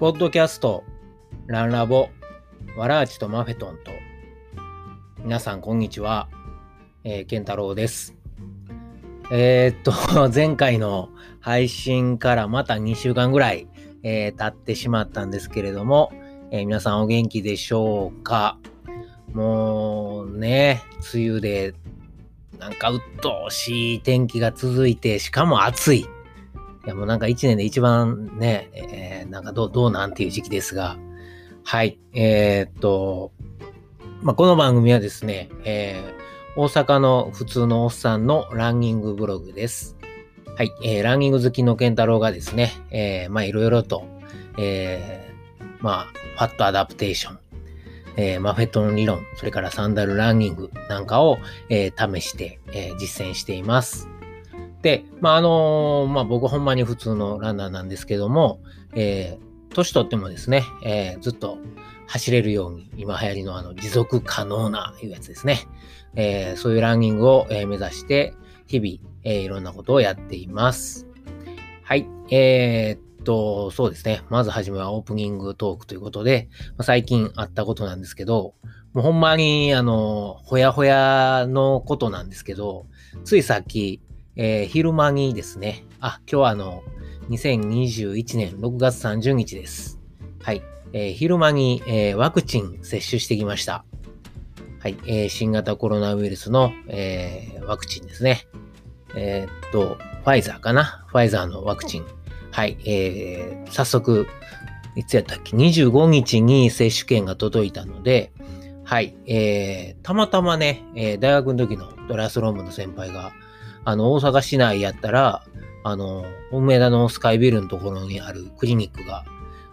ポッドキャスト、ランラボ、ワラーチとマフェトンと、皆さんこんにちは、えー、ケンタロウです。えー、っと、前回の配信からまた2週間ぐらい、えー、経ってしまったんですけれども、えー、皆さんお元気でしょうか？もうね、梅雨でなんか鬱陶しい天気が続いて、しかも暑い。いやもうなんか一年で一番ね、えー、なんかどう、どうなんていう時期ですが、はい、えー、っと、まあ、この番組はですね、えー、大阪の普通のおっさんのランニングブログです。はい、えー、ランニング好きの健太郎がですね、えー、まあいろいろと、えー、まあ、ファットアダプテーション、えー、マフェットの理論、それからサンダルランニングなんかを、えー、試して、えー、実践しています。で、まあ、あのまあ、僕ほんまに普通のランナーなんですけども、えー、年取ってもですね、えー、ずっと走れるように、今流行りのあの持続可能ないうやつですね。えー、そういうランニングを、え目指して、日々、えいろんなことをやっています。はい。えー、っと、そうですね。まずはじめはオープニングトークということで、まあ、最近あったことなんですけど、もうほんまに、あの、ほやほやのことなんですけど、ついさっき、えー、昼間にですね、あ、今日はあの、2021年6月30日です。はい。えー、昼間に、えー、ワクチン接種してきました。はい。えー、新型コロナウイルスの、えー、ワクチンですね。え、っと、ファイザーかな？ファイザーのワクチン。はい。えー、早速、いつやったっけ ?25 日に接種券が届いたので、はい。えー、たまたまね、えー、大学の時のトラスロン部の先輩が、あの、大阪市内やったら、あの、梅田のスカイビルのところにあるクリニックが、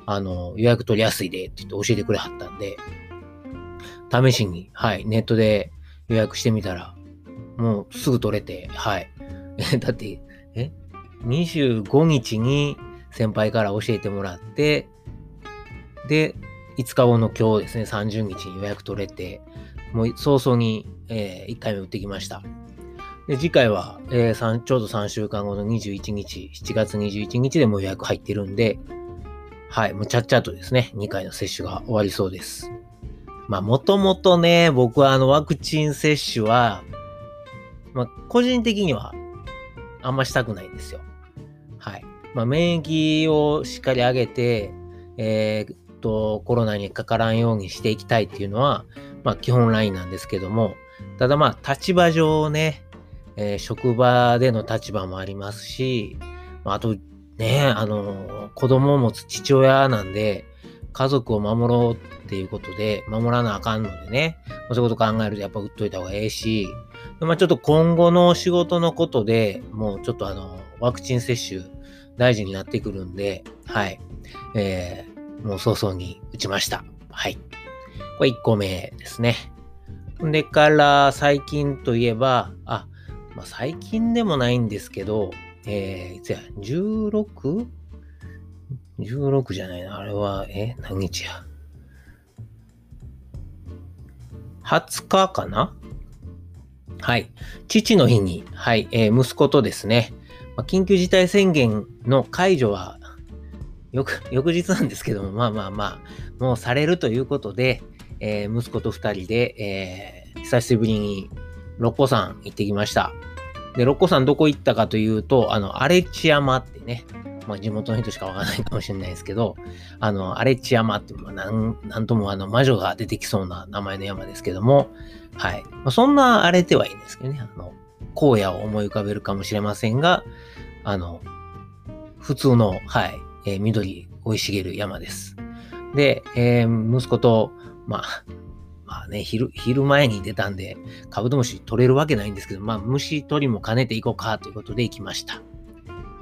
あの、予約取りやすいでって言って教えてくれはったんで、試しに、はい、ネットで予約してみたら、もうすぐ取れて、はい。だって、え ?25 日に先輩から教えてもらって、で、5日後の今日ですね、30日に予約取れて、もう早々に、えー、1回目打ってきました。で、次回は、えー、ちょうど3週間後の21日、7月21日でも予約入ってるんで、はい、もうちゃっちゃとですね、2回の接種が終わりそうです。まあ、もともとね、僕はあのワクチン接種は、まあ、個人的にはあんましたくないんですよ。はい。まあ、免疫をしっかり上げて、えー、っと、コロナにかからんようにしていきたいっていうのは、まあ、基本ラインなんですけども、ただまあ、立場上ね、えー、職場での立場もありますし、あとね、あの、子供を持つ父親なんで、家族を守ろうっていうことで、守らなあかんのでね、そういうこと考えるとやっぱ売っといた方がええし、まあちょっと今後の仕事のことでもうちょっとあの、ワクチン接種大事になってくるんで、はい。えー、もう早々に打ちました。はい。これ1個目ですね。でから最近といえば、あ、まあ、最近でもないんですけど、えー、いつや、16?16 16じゃないな。あれは、え、何日や？20日かな？はい。父の日に、はい、えー、息子とですね、まあ、緊急事態宣言の解除は、よく、翌日なんですけども、まあまあまあ、もうされるということで、えー、息子と二人で、えー、久しぶりに六甲山行ってきました。で、六甲山どこ行ったかというと、あの、荒地山ってね、まあ地元の人しかわからないかもしれないですけど、あの、荒地山って、まあ、なん、なんともあの、魔女が出てきそうな名前の山ですけども、はい。まあ、そんな荒れてはいいんですけどね、あの、荒野を思い浮かべるかもしれませんが、あの、普通の、はい、えー、緑生い茂る山です。で、えー、息子と、まあ、まあね、昼、昼前に出たんで、カブトムシ取れるわけないんですけど、まあ虫取りも兼ねていこうかということで行きました。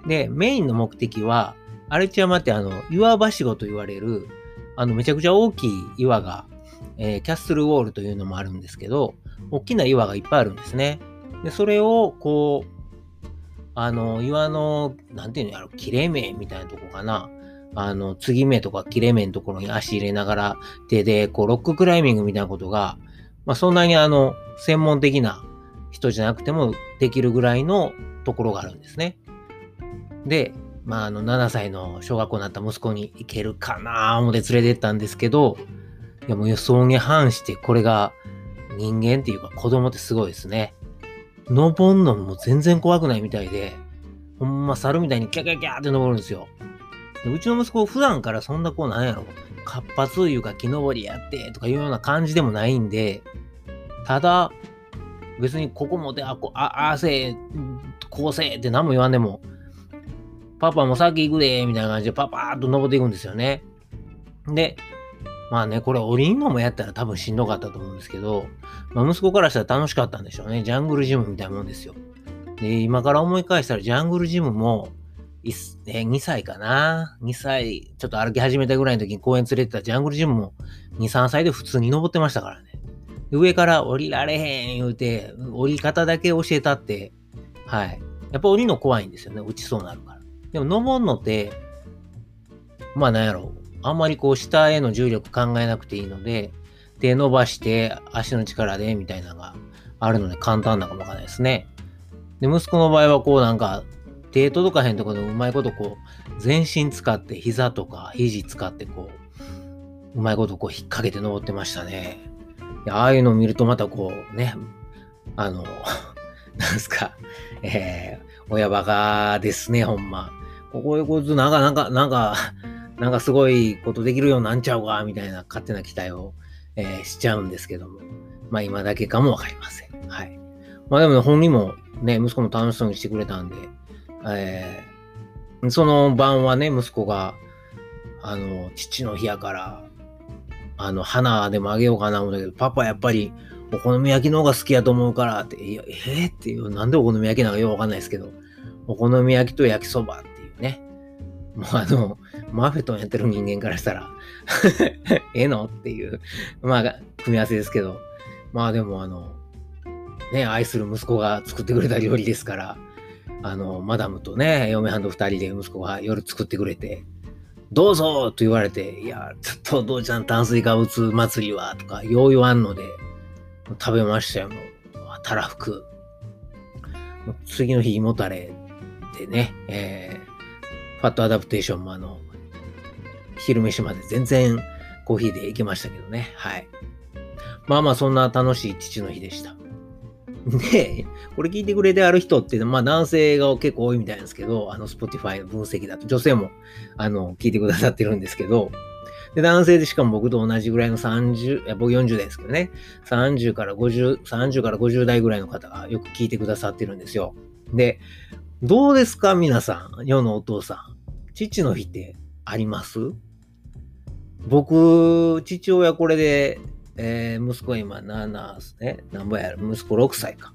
で、メインの目的は、荒地山ってあの、岩場しごと言われる、あの、めちゃくちゃ大きい岩が、えー、キャッスルウォールというのもあるんですけど、大きな岩がいっぱいあるんですね。で、それを、こう、あの、岩の、なんていうのやろ、切れ目みたいなとこかな。あの、継ぎ目とか切れ目のところに足入れながら手で、こう、ロッククライミングみたいなことが、まあ、そんなにあの、専門的な人じゃなくてもできるぐらいのところがあるんですね。で、まあ、あの、7歳の小学校になった息子に行けるかな思って連れてったんですけど、いやもう予想に反してこれが人間っていうか子供ってすごいですね。登んのも全然怖くないみたいで、ほんま猿みたいにキャキャキャって登るんですよ。うちの息子普段からそんなこうなんやろ、活発いうか木登りやってとかいうような感じでもないんで、ただ、別にここもで、あ、こあ、ああせえ、こうせえって何も言わんでも、パパも先行くで、みたいな感じでパパーっと登っていくんですよね。で、まあね、これ降りんのもやったら多分しんどかったと思うんですけど、まあ、息子からしたら楽しかったんでしょうね。ジャングルジムみたいなもんですよ。で、今から思い返したらジャングルジムも、2歳かな ?2 歳、ちょっと歩き始めたぐらいの時に公園連れてたジャングルジムも2、3歳で普通に登ってましたからね。上から降りられへん言うて、降り方だけ教えたって、はい。やっぱ降りの怖いんですよね。落ちそうになるから。でも登るのって、まあなんやろう。あんまりこう下への重力考えなくていいので、手伸ばして足の力でみたいなのがあるので簡単なかもわかんないですね。で、息子の場合はこうなんか手届かへんところでうまいことこう全身使って膝とか肘使ってこううまいことこう引っ掛けて登ってましたね。ああいうのを見るとまたこうね、あの、なんすか、えー、親バカですね、ほんま。こういうことなんか、なんか、なんか、なんかすごいことできるようになんちゃうか、みたいな勝手な期待を、えー、しちゃうんですけども。まあ今だけかもわかりません。はい。まあでもね、本人もね、息子も楽しそうにしてくれたんで、えー、その晩はね、息子が、あの、父の日やから、あの、花でもあげようかな思ったけど、パパやっぱりお好み焼きの方が好きやと思うからって、いや、えー、っていう、なんでお好み焼きなんかよくわかんないですけど、お好み焼きと焼きそばっていうね。もうあの、マフェトンやってる人間からしたら ええの？っていう、まあ、組み合わせですけど、まあでもあの、ね、愛する息子が作ってくれた料理ですから、あの、マダムとね、嫁はんと二人で息子が夜作ってくれて、どうぞと言われて、いや、ちょっとお父ちゃん炭水化物祭りは、とか、よう言わんので、食べましたよ、もう。たらふく。次の日、胃もたれでね、えー、ファットアダプテーションもあの、昼飯まで全然コーヒーで行けましたけどね。はい。まあまあそんな楽しい父の日でした。で、これ聞いてくれてある人って、まあ男性が結構多いみたいなんですけど、あの Spotify の分析だと女性もあの聞いてくださってるんですけど、で、男性でしかも僕と同じぐらいの30、いや僕40代ですけどね、30から50、30から50代ぐらいの方がよく聞いてくださってるんですよ。で、どうですか皆さん、世のお父さん。父の日ってあります？僕、父親これで、えー、息子今7ですね。何ぼやる息子6歳か。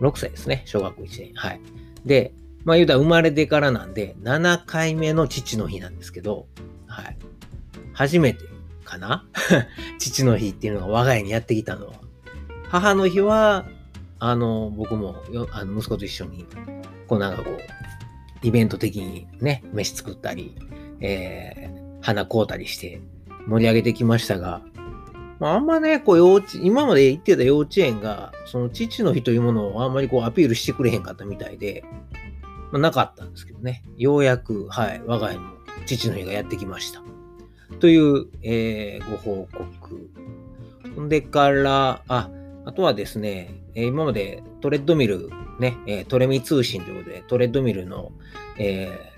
6歳ですね。小学校1年。はい。で、まあ言うたら生まれてからなんで、7回目の父の日なんですけど、はい。初めてかな？父の日っていうのが我が家にやってきたのは。母の日は、あの、僕もよあの息子と一緒に、こうなんかこう、イベント的にね、飯作ったり、えー、花買うたりして盛り上げてきましたが、まあ、あんまね、こう幼稚、今まで行ってた幼稚園が、その父の日というものをあんまりこうアピールしてくれへんかったみたいで、まあ、なかったんですけどね。ようやく、はい、我が家にも父の日がやってきました。という、えー、ご報告。ほんでから、あ、あとはですねえ、今までトレッドミル、ねえ、トレミ通信ということで、トレッドミルの、えー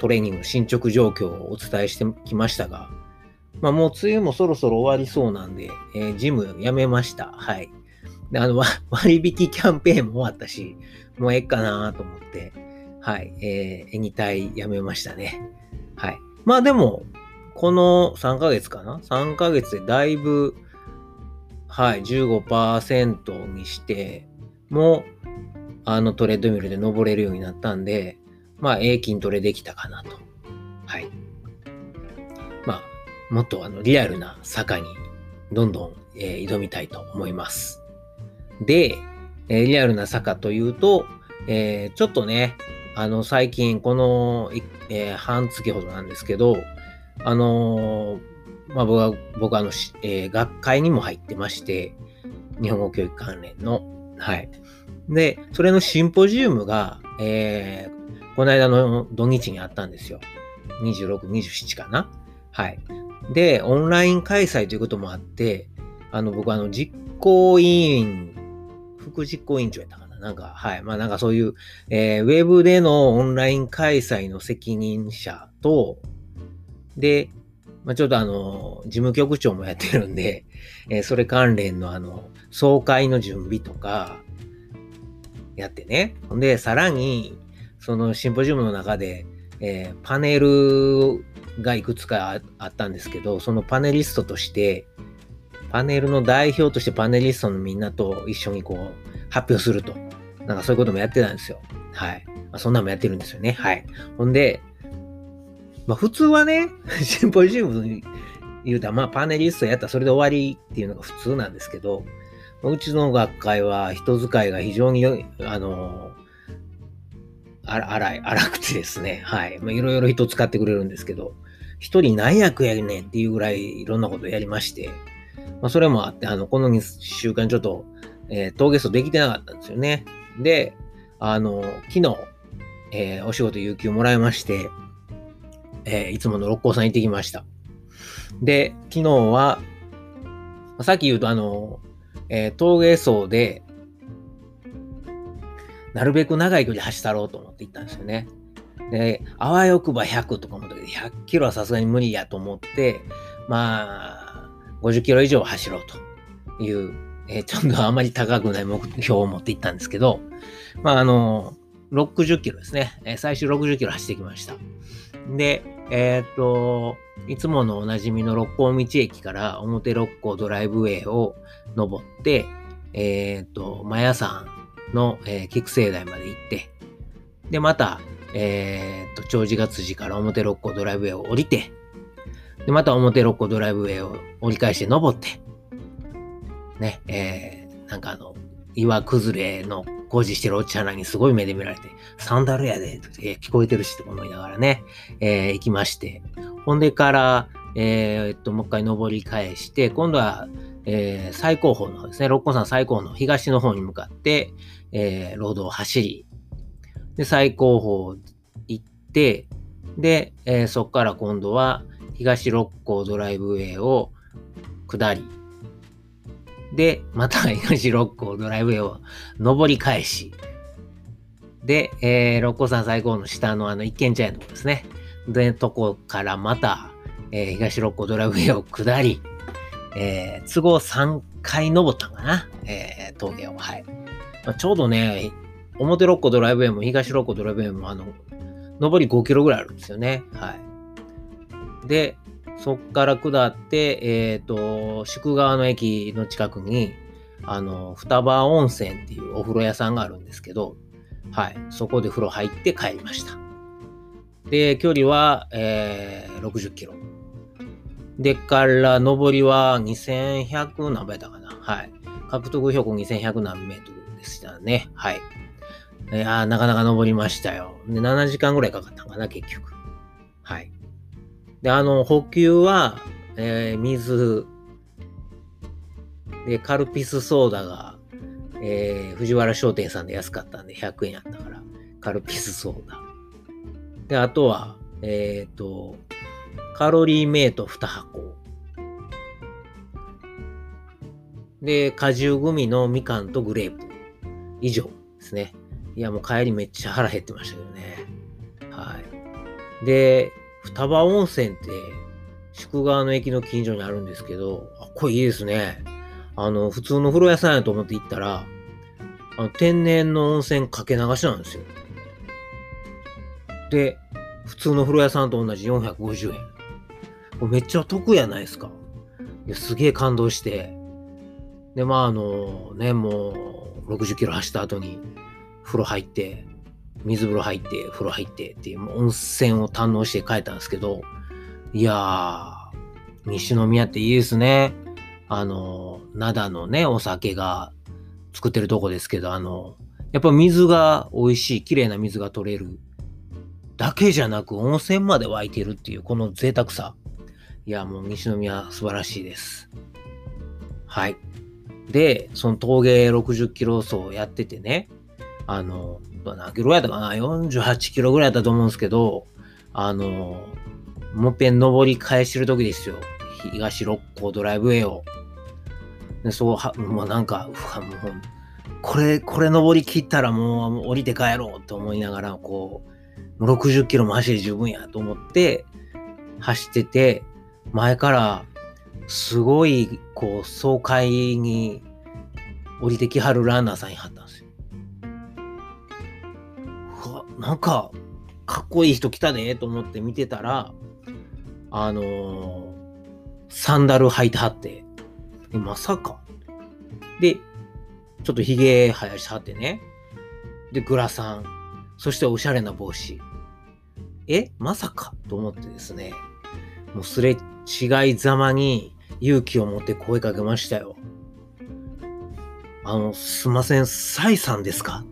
トレーニング進捗状況をお伝えしてきましたが、まあもう梅雨もそろそろ終わりそうなんで、えー、ジムやめました。はい。で、あの、割引キャンペーンも終わったし、もうええかなと思って、はい、えー、エニタイやめましたね。はい。まあでも、この3ヶ月かな ?3 ヶ月でだいぶ、はい、15%にして、も、あのトレッドミルで登れるようになったんで、まあ、ええ筋トレできたかなと。はい。もっとあの、リアルな坂に、どんどん、えー、挑みたいと思います。で、えー、リアルな坂というと、えー、ちょっとね、あの、最近、この、えー、半月ほどなんですけど、あのまあ、僕は、僕はあの、え学会にも入ってまして、日本語教育関連の、はい。で、それのシンポジウムが、え、この間の土日にあったんですよ。26、27かな。はい。で、オンライン開催ということもあって、あの、僕あの、実行委員、副実行委員長やったかななんか、はい。まあなんかそういう、えー、ウェブでのオンライン開催の責任者と、で、まあ、ちょっとあの、事務局長もやってるんで、えー、それ関連のあの、総会の準備とか、やってね。んで、さらに、そのシンポジウムの中で、えー、パネルがいくつかあったんですけど、そのパネリストとして、パネルの代表としてパネリストのみんなと一緒にこう、発表すると。なんかそういうこともやってたんですよ。はい。まあ、そんなのもやってるんですよね。はい。ほんで、まあ普通はね、シンポジウム言うたら、まあパネリストやったらそれで終わりっていうのが普通なんですけど、うちの学会は人使いが非常に、あの、あら荒い、荒くてですね、はい。まあいろいろ人使ってくれるんですけど、一人何役やねんっていうぐらいいろんなことやりまして、まあそれもあって、あの、この2週間ちょっと、えー、峠ゲできてなかったんですよね。で、あの、昨日、えー、お仕事有給もらいまして、えー、いつもの六甲さん行ってきました。で、昨日は、さっき言うとあの、えー、峠走で、なるべく長い距離走ったろうと思って行ったんですよね。で、あわよくば100とか思ったけど、100キロはさすがに無理やと思って、まあ、50キロ以上走ろうという、えー、ちょっとあまり高くない目標を持って行ったんですけど、まあ、あの、60キロですね。えー、最終60キロ走ってきました。で、えー、っと、いつものおなじみの六甲道駅から表六甲ドライブウェイを登って、えー、っと、マヤ山の、えー、菊生台まで行って、で、また、えー、っと、長寿月寺から表六甲ドライブウェイを降りて、で、また表六甲ドライブウェイを折り返して登って、ね、えー、なんかあの、岩崩れの工事してるおっちゃんにすごい目で見られて、サンダルやで、え、聞こえてるしと思いながらね、えー、行きまして、ほんでから、えー、っと、もう一回登り返して、今度は、えー、最高峰のですね、六甲山最高峰の東の方に向かって、えー、ロードを走り、で、最高峰行って、で、えー、そこから今度は東六甲ドライブウェイを下り、で、また 東六甲ドライブウェイを登り返し、で、えー、六甲山最高の下のあの一軒茶屋のとこですね。で、とこからまた、えー、東六甲ドライブウェイを下り、えー、都合3回登ったかな、えー、峠を。はい。まあ、ちょうどね、表六甲ドライブウェイも東六甲ドライブウェイも、あの、上り5キロぐらいあるんですよね。はい。で、そっから下って、えっ、ー、と、宿川の駅の近くに、あの、双葉温泉っていうお風呂屋さんがあるんですけど、はい。そこで風呂入って帰りました。で、距離は、えー、60キロ。でから、上りは2100何倍だかな。はい。獲得標高2100何メートルでしたね。はい。いやなかなか登りましたよ。で、7時間ぐらいかかったかな、結局。はい。で、あの、補給は、えー、水、で、カルピスソーダが、えー、藤原商店さんで安かったんで100円やったから、カルピスソーダ。で、あとは、えっ、ー、と、カロリーメイト2箱。で、果汁グミのみかんとグレープ。以上ですね。いや、もう帰りめっちゃ腹減ってましたけどね。はい。で、双葉温泉って宿川の駅の近所にあるんですけど、あ、これいいですね。あの、普通の風呂屋さんやと思って行ったら、あの天然の温泉かけ流しなんですよ。で、普通の風呂屋さんと同じ450円。これめっちゃ得やないですか。すげえ感動して。で、まああの、ね、もう60キロ走った後に風呂入って、水風呂入って、風呂入ってっていう、温泉を堪能して帰ったんですけど、いやー、西宮っていいですね。あの、灘のね、お酒が作ってるとこですけど、あの、やっぱ水が美味しい、綺麗な水が取れるだけじゃなく温泉まで湧いてるっていうこの贅沢さ。いや、もう西宮素晴らしいです。はい。で、その峠60キロ走やっててね、あの、何キロぐらいだったかな ?48 キロぐらいだったと思うんですけど、あの、もっぺん登り返してる時ですよ。東六甲ドライブウェイを。で、そう、は、もうなんか、うわ、もう、これ、これ登り切ったらもう降りて帰ろうと思いながら、こう、もう60キロも走り十分やと思って、走ってて、前から、すごい、こう、爽快に降りてきはるランナーさんにはったなんか、かっこいい人来たでと思って見てたら、あのー、サンダル履いてはって、まさか。で、ちょっと髭生やしはってね。で、グラサン。そしておしゃれな帽子。えまさかと思ってですね。もうすれ違いざまに勇気を持って声かけましたよ。あの、すいません、サイさんですか？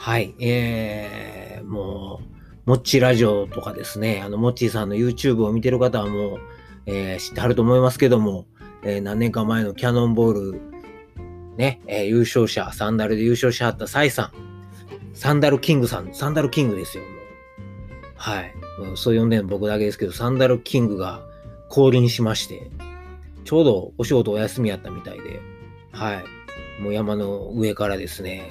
はい、えー、もう、もっちラジオとかですね、あの、もっちーさんの YouTube を見てる方はもう、えー、知ってはると思いますけども、えー、何年か前のキャノンボール、ね、えー、優勝者、サンダルで優勝しはったサイさん、サンダルキングさん、サンダルキングですよ、もう。はい。そう呼んでるの僕だけですけど、サンダルキングが降臨しまして、ちょうどお仕事お休みやったみたいで、はい。もう山の上からですね、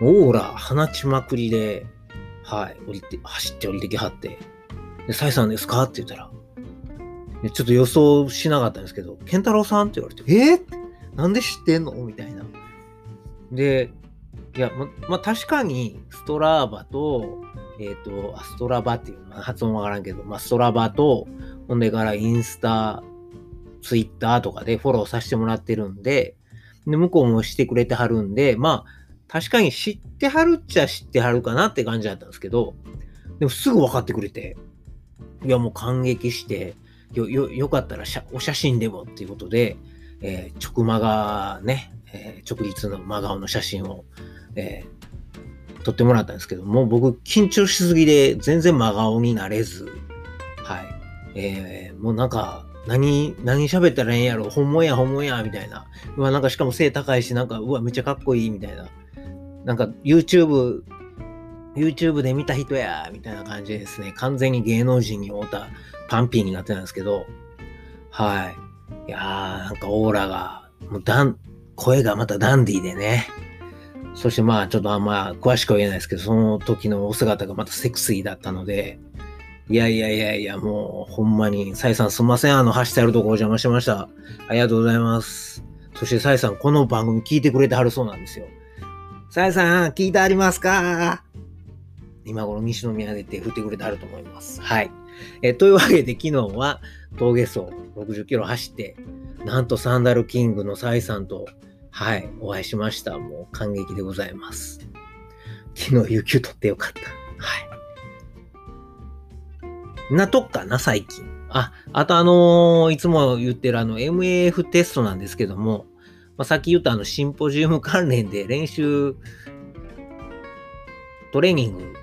オーラ放ちまくりで、はい、降りて、走って降りてきはって、で、サイさんですか？って言ったら、ちょっと予想しなかったんですけど、ケンタロウさんって言われて、えー、なんで知ってんの？みたいな。で、いや、ま、まあ、確かに、ストラーバと、えっ、ー、と、ストラバっていうのは発音わからんけど、まあ、ストラバと、ほんでからインスタ、ツイッターとかでフォローさせてもらってるんで、で、向こうもしてくれてはるんで、まあ、確かに知ってはるっちゃ知ってはるかなって感じだったんですけど、でもすぐ分かってくれて、いや、もう感激して、よ、よ、よかったらお写真でもっていうことで、えー、直マガね、えー、直立の真顔の写真を、えー、撮ってもらったんですけど、もう僕緊張しすぎで全然真顔になれず、はい。えー、もうなんか、何、何喋ったらええんやろ、本物や、本物や、みたいな。うわ、なんかしかも背高いし、なんか、うわ、めっちゃかっこいい、みたいな。なんか、YouTube、YouTube で見た人や、みたいな感じですね、完全に芸能人に会うたパンピーになってたんですけど、はい。いやー、なんかオーラが、もうダン、声がまたダンディーでね。そしてまあ、ちょっとあんま詳しくは言えないですけど、その時のお姿がまたセクシーだったので、いやいやいやいや、もう、ほんまに、サイさんすんません。あの、走ってあるとこお邪魔しました。ありがとうございます。そして、サイさん、この番組聞いてくれてはるそうなんですよ。サイさん、聞いてありますか？今頃西宮で手振ってくれてはると思います。はい。えというわけで、昨日は峠走60キロ走って、なんとサンダルキングのサイさんと、はい、お会いしました。もう感激でございます。昨日、有給取ってよかった。はい。なとっかな、最近。あ、あとあのー、いつも言ってるあの MAF テストなんですけども、まあ、さっき言ったあのシンポジウム関連で練習、トレーニング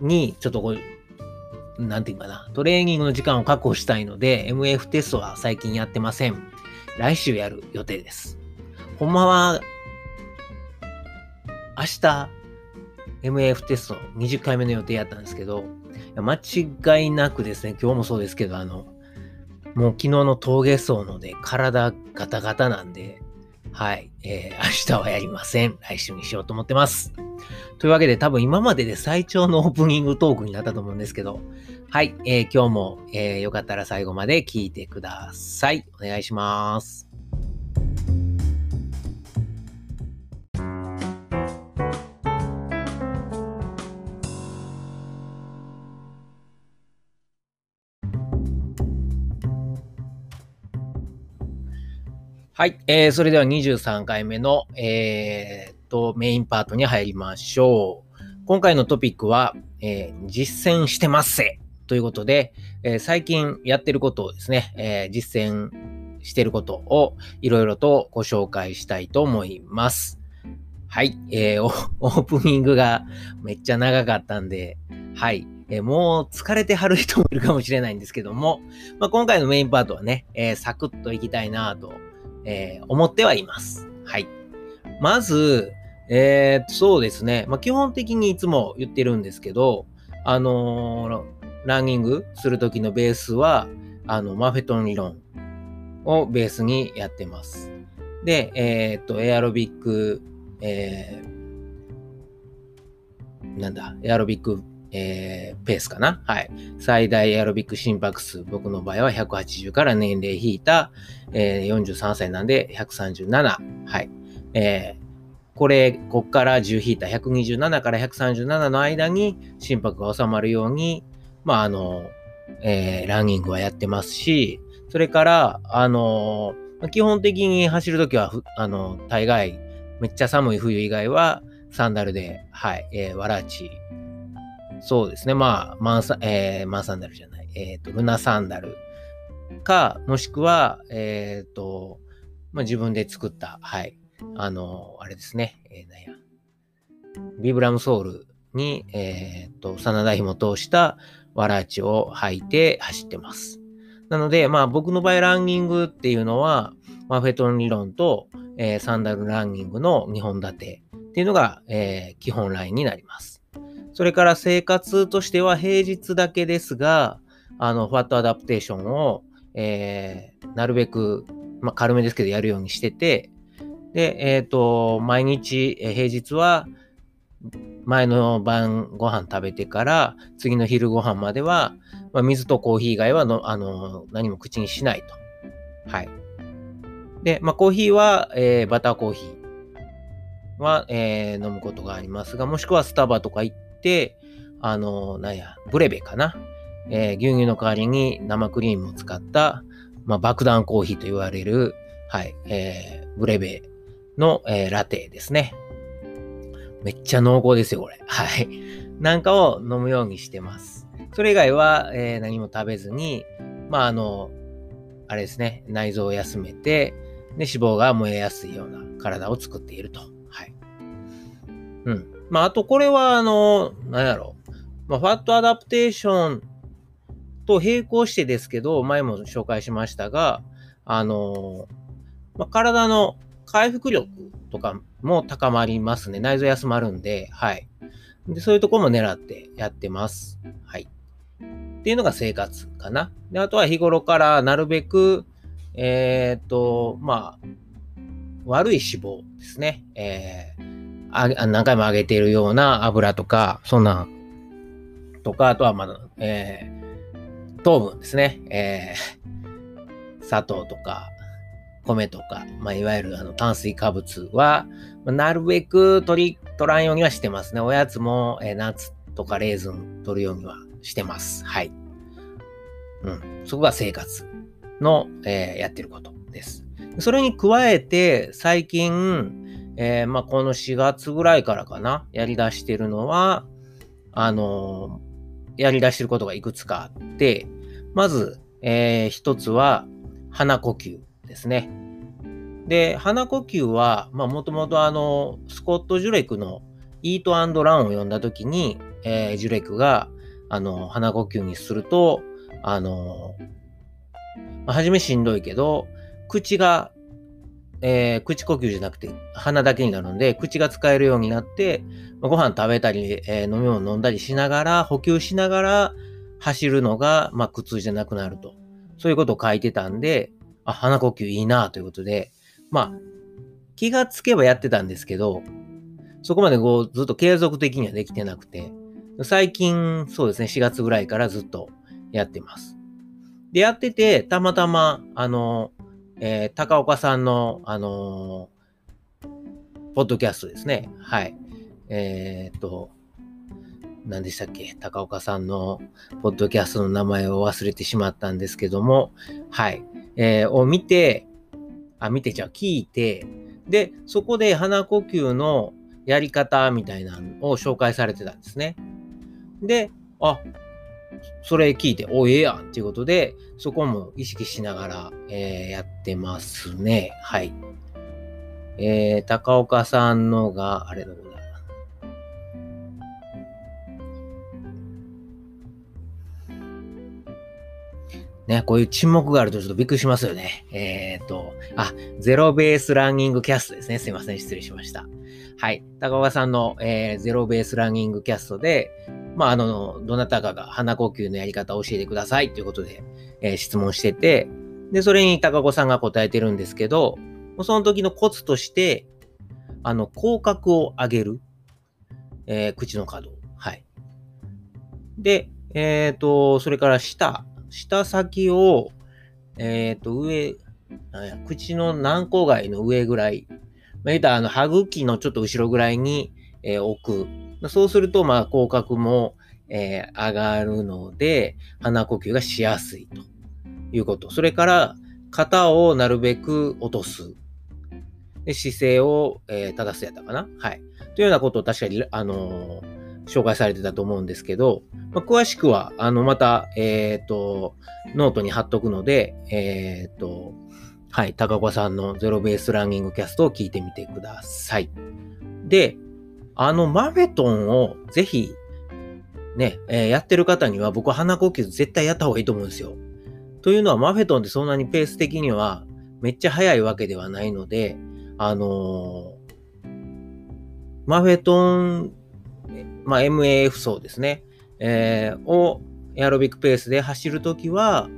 にちょっとこう、なんていうかな、トレーニングの時間を確保したいので、MF テストは最近やってません。来週やる予定です。ほんまは、明日、MF テスト20回目の予定やったんですけど、間違いなくですね、今日もそうですけど、あの、もう昨日の峠走ので体ガタガタなんで、はい、えー、明日はやりません。来週にしようと思ってます。というわけで多分今までで最長のオープニングトークになったと思うんですけど、はい、えー、今日も、えー、よかったら最後まで聞いてください。お願いします。はい。えー、それでは23回目の、えー、と、メインパートに入りましょう。今回のトピックは、えー、実践してますせということで、えー、最近やってることをですね、えー、実践してることをいろいろとご紹介したいと思います。はい。えー、オープニングがめっちゃ長かったんで、はい。えー、もう疲れてはる人もいるかもしれないんですけども、まあ、今回のメインパートはね、えー、サクッといきたいなとえー、思ってはいます。はい。まず、えー、そうですね。まあ、基本的にいつも言ってるんですけど、あのー、ランニングするときのベースは、あの、マフェトン理論をベースにやってます。で、えっ、と、エアロビック、えー、なんだ、エアロビック、えー、ペースかな？はい。最大エアロビック心拍数、僕の場合は180から年齢引いた、えー、43歳なんで137。はい。えー、これ、こっから10引いた127から137の間に心拍が収まるように、まあ、あの、えー、ランニングはやってますし、それから、あの基本的に走るときは、あの、大概、めっちゃ寒い冬以外は、サンダルで、はい、えー、わらち。そうですね。まあ、マンサ、えー、マンサンダルじゃない。えっ、ー、と、ルナサンダルか、もしくは、えっ、ー、と、まあ、自分で作った、はい、あの、あれですね。えー、なんや。ビブラムソールに、えっ、と、真田紐通したわらちを履いて走ってます。なので、まあ僕の場合ランニングっていうのは、マフェトン理論と、えー、サンダルランニングの2本立てっていうのが、えー、基本ラインになります。それから生活としては平日だけですが、あの、ファットアダプテーションを、えー、なるべく、まあ軽めですけどやるようにしてて、で、えっ、ー、と、毎日、え平日は、前の晩ご飯食べてから、次の昼ご飯までは、まあ、水とコーヒー以外はの、あの、何も口にしないと。はい。で、まあ、コーヒーは、えー、バターコーヒーは、えー、飲むことがありますが、もしくはスタバとか行って、あの、なんや、ブレベかな。えー、牛乳の代わりに生クリームを使った、まあ、爆弾コーヒーと言われる、はい、えー、ブレベの、えー、ラテですね。めっちゃ濃厚ですよ、これ。はい。なんかを飲むようにしてます。それ以外は、えー、何も食べずに、まあ、あの、あれですね、内臓を休めて、で、脂肪が燃えやすいような体を作っていると。はい。うん。まあ、あとこれは、あの、なんやろ。まあ、ファットアダプテーションと並行してですけど、前も紹介しましたが、あの、まあ、体の回復力とかも高まりますね。内臓休まるんで、はい。で、そういうとこも狙ってやってます。はい。っていうのが生活かな。で、あとは日頃からなるべく、えっ、と、まあ、悪い脂肪ですね。えー、あ何回も揚げているような油とか、そんなん、とか、あとはまだ、えー、糖分ですね。えー、砂糖とか、米とか、まあ、いわゆるあの炭水化物は、まあ、なるべく取り、取らんようにはしてますね。おやつも、えー、ナッツとかレーズン取るようにはしてます。はい。うん。そこが生活の、えー、やってることです。それに加えて、最近、えー、まあ、この4月ぐらいからかな、やり出してるのは、あのー、やり出してることがいくつかあって、まず、えー、一つは、鼻呼吸。ですね。で、鼻呼吸は、まあ、もともとあの、スコット・ジュレクのイートアンドランを読んだときに、えー、ジュレクが、あの、鼻呼吸にすると、あの、まあ、初めしんどいけど、口が、えー、口呼吸じゃなくて鼻だけになるんで、口が使えるようになって、ご飯食べたり、えー、飲み物飲んだりしながら、補給しながら走るのが、まあ、苦痛じゃなくなると。そういうことを書いてたんで、あ、鼻呼吸いいなということで、まあ、気がつけばやってたんですけど、そこまでこうずっと継続的にはできてなくて、最近、そうですね、4月ぐらいからずっとやってます。で、やってて、たまたま、あの、えー、高岡さんの、あのー、ポッドキャストですね。はい。えー、っと、何でしたっけ？高岡さんのポッドキャストの名前を忘れてしまったんですけども、はい。えー、を見て、あ、見てじゃあ聞いて、で、そこで鼻呼吸のやり方みたいなのを紹介されてたんですね。で、あ、それ聞いて、お、ええやんっていうことで、そこも意識しながら、えー、やってますね。はい。えー、高岡さんのが、あれのね、こういう沈黙があるとちょっとびっくりしますよね。えっ、ー、と、あ、ゼロベースランニングキャストですね。すいません。失礼しました。はい。高岡さんの、えー、ゼロベースランニングキャストで、まあ、あの、どなたかが鼻呼吸のやり方を教えてくださいということで、えー、質問してて、で、それに高子さんが答えてるんですけど、その時のコツとして、あの、口角を上げる。えー、口の角。はい。で、えっ、ー、と、それから舌。舌先を、えっ、ー、と、上、口の軟口蓋の上ぐらい。まあ、言うたら、あの、歯茎のちょっと後ろぐらいに、えー、置く。そうすると、まあ、口角も、えー、上がるので、鼻呼吸がしやすいということ。それから、肩をなるべく落とす。で姿勢を、えー、正すやったかなはい。というようなことを確かに、あのー、紹介されてたと思うんですけど、まあ、詳しくは、あの、また、えっ、ー、と、ノートに貼っとくので、えっ、と、はい、高子さんのゼロベースランニングキャストを聞いてみてください。で、あの、マフェトンをぜひ、ね、えー、やってる方には僕は鼻呼吸絶対やった方がいいと思うんですよ。というのはマフェトンってそんなにペース的にはめっちゃ速いわけではないので、あのー、マフェトン、まあ、MAF 層ですね、えー、をエアロビックペースで走るときは、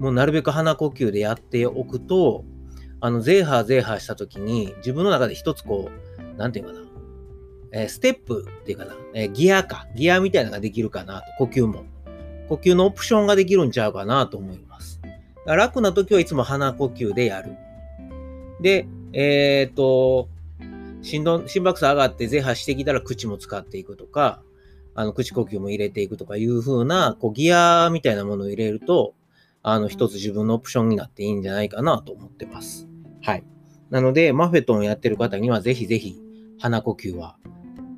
もうなるべく鼻呼吸でやっておくと、あの、ゼーハーゼーハーしたときに、自分の中で一つこう、なんていうかな、えー、ステップっていうかな、えー、ギアか、ギアみたいなのができるかなと、呼吸も。呼吸のオプションができるんちゃうかなと思います。楽な時はいつも鼻呼吸でやる。で、えっ、と、心臓、心拍数上がってゼハしてきたら口も使っていくとか、あの、口呼吸も入れていくとかいう風な、こう、ギアみたいなものを入れると、あの、一つ自分のオプションになっていいんじゃないかなと思ってます。はい。なので、マフェトンをやってる方には、ぜひぜひ、鼻呼吸は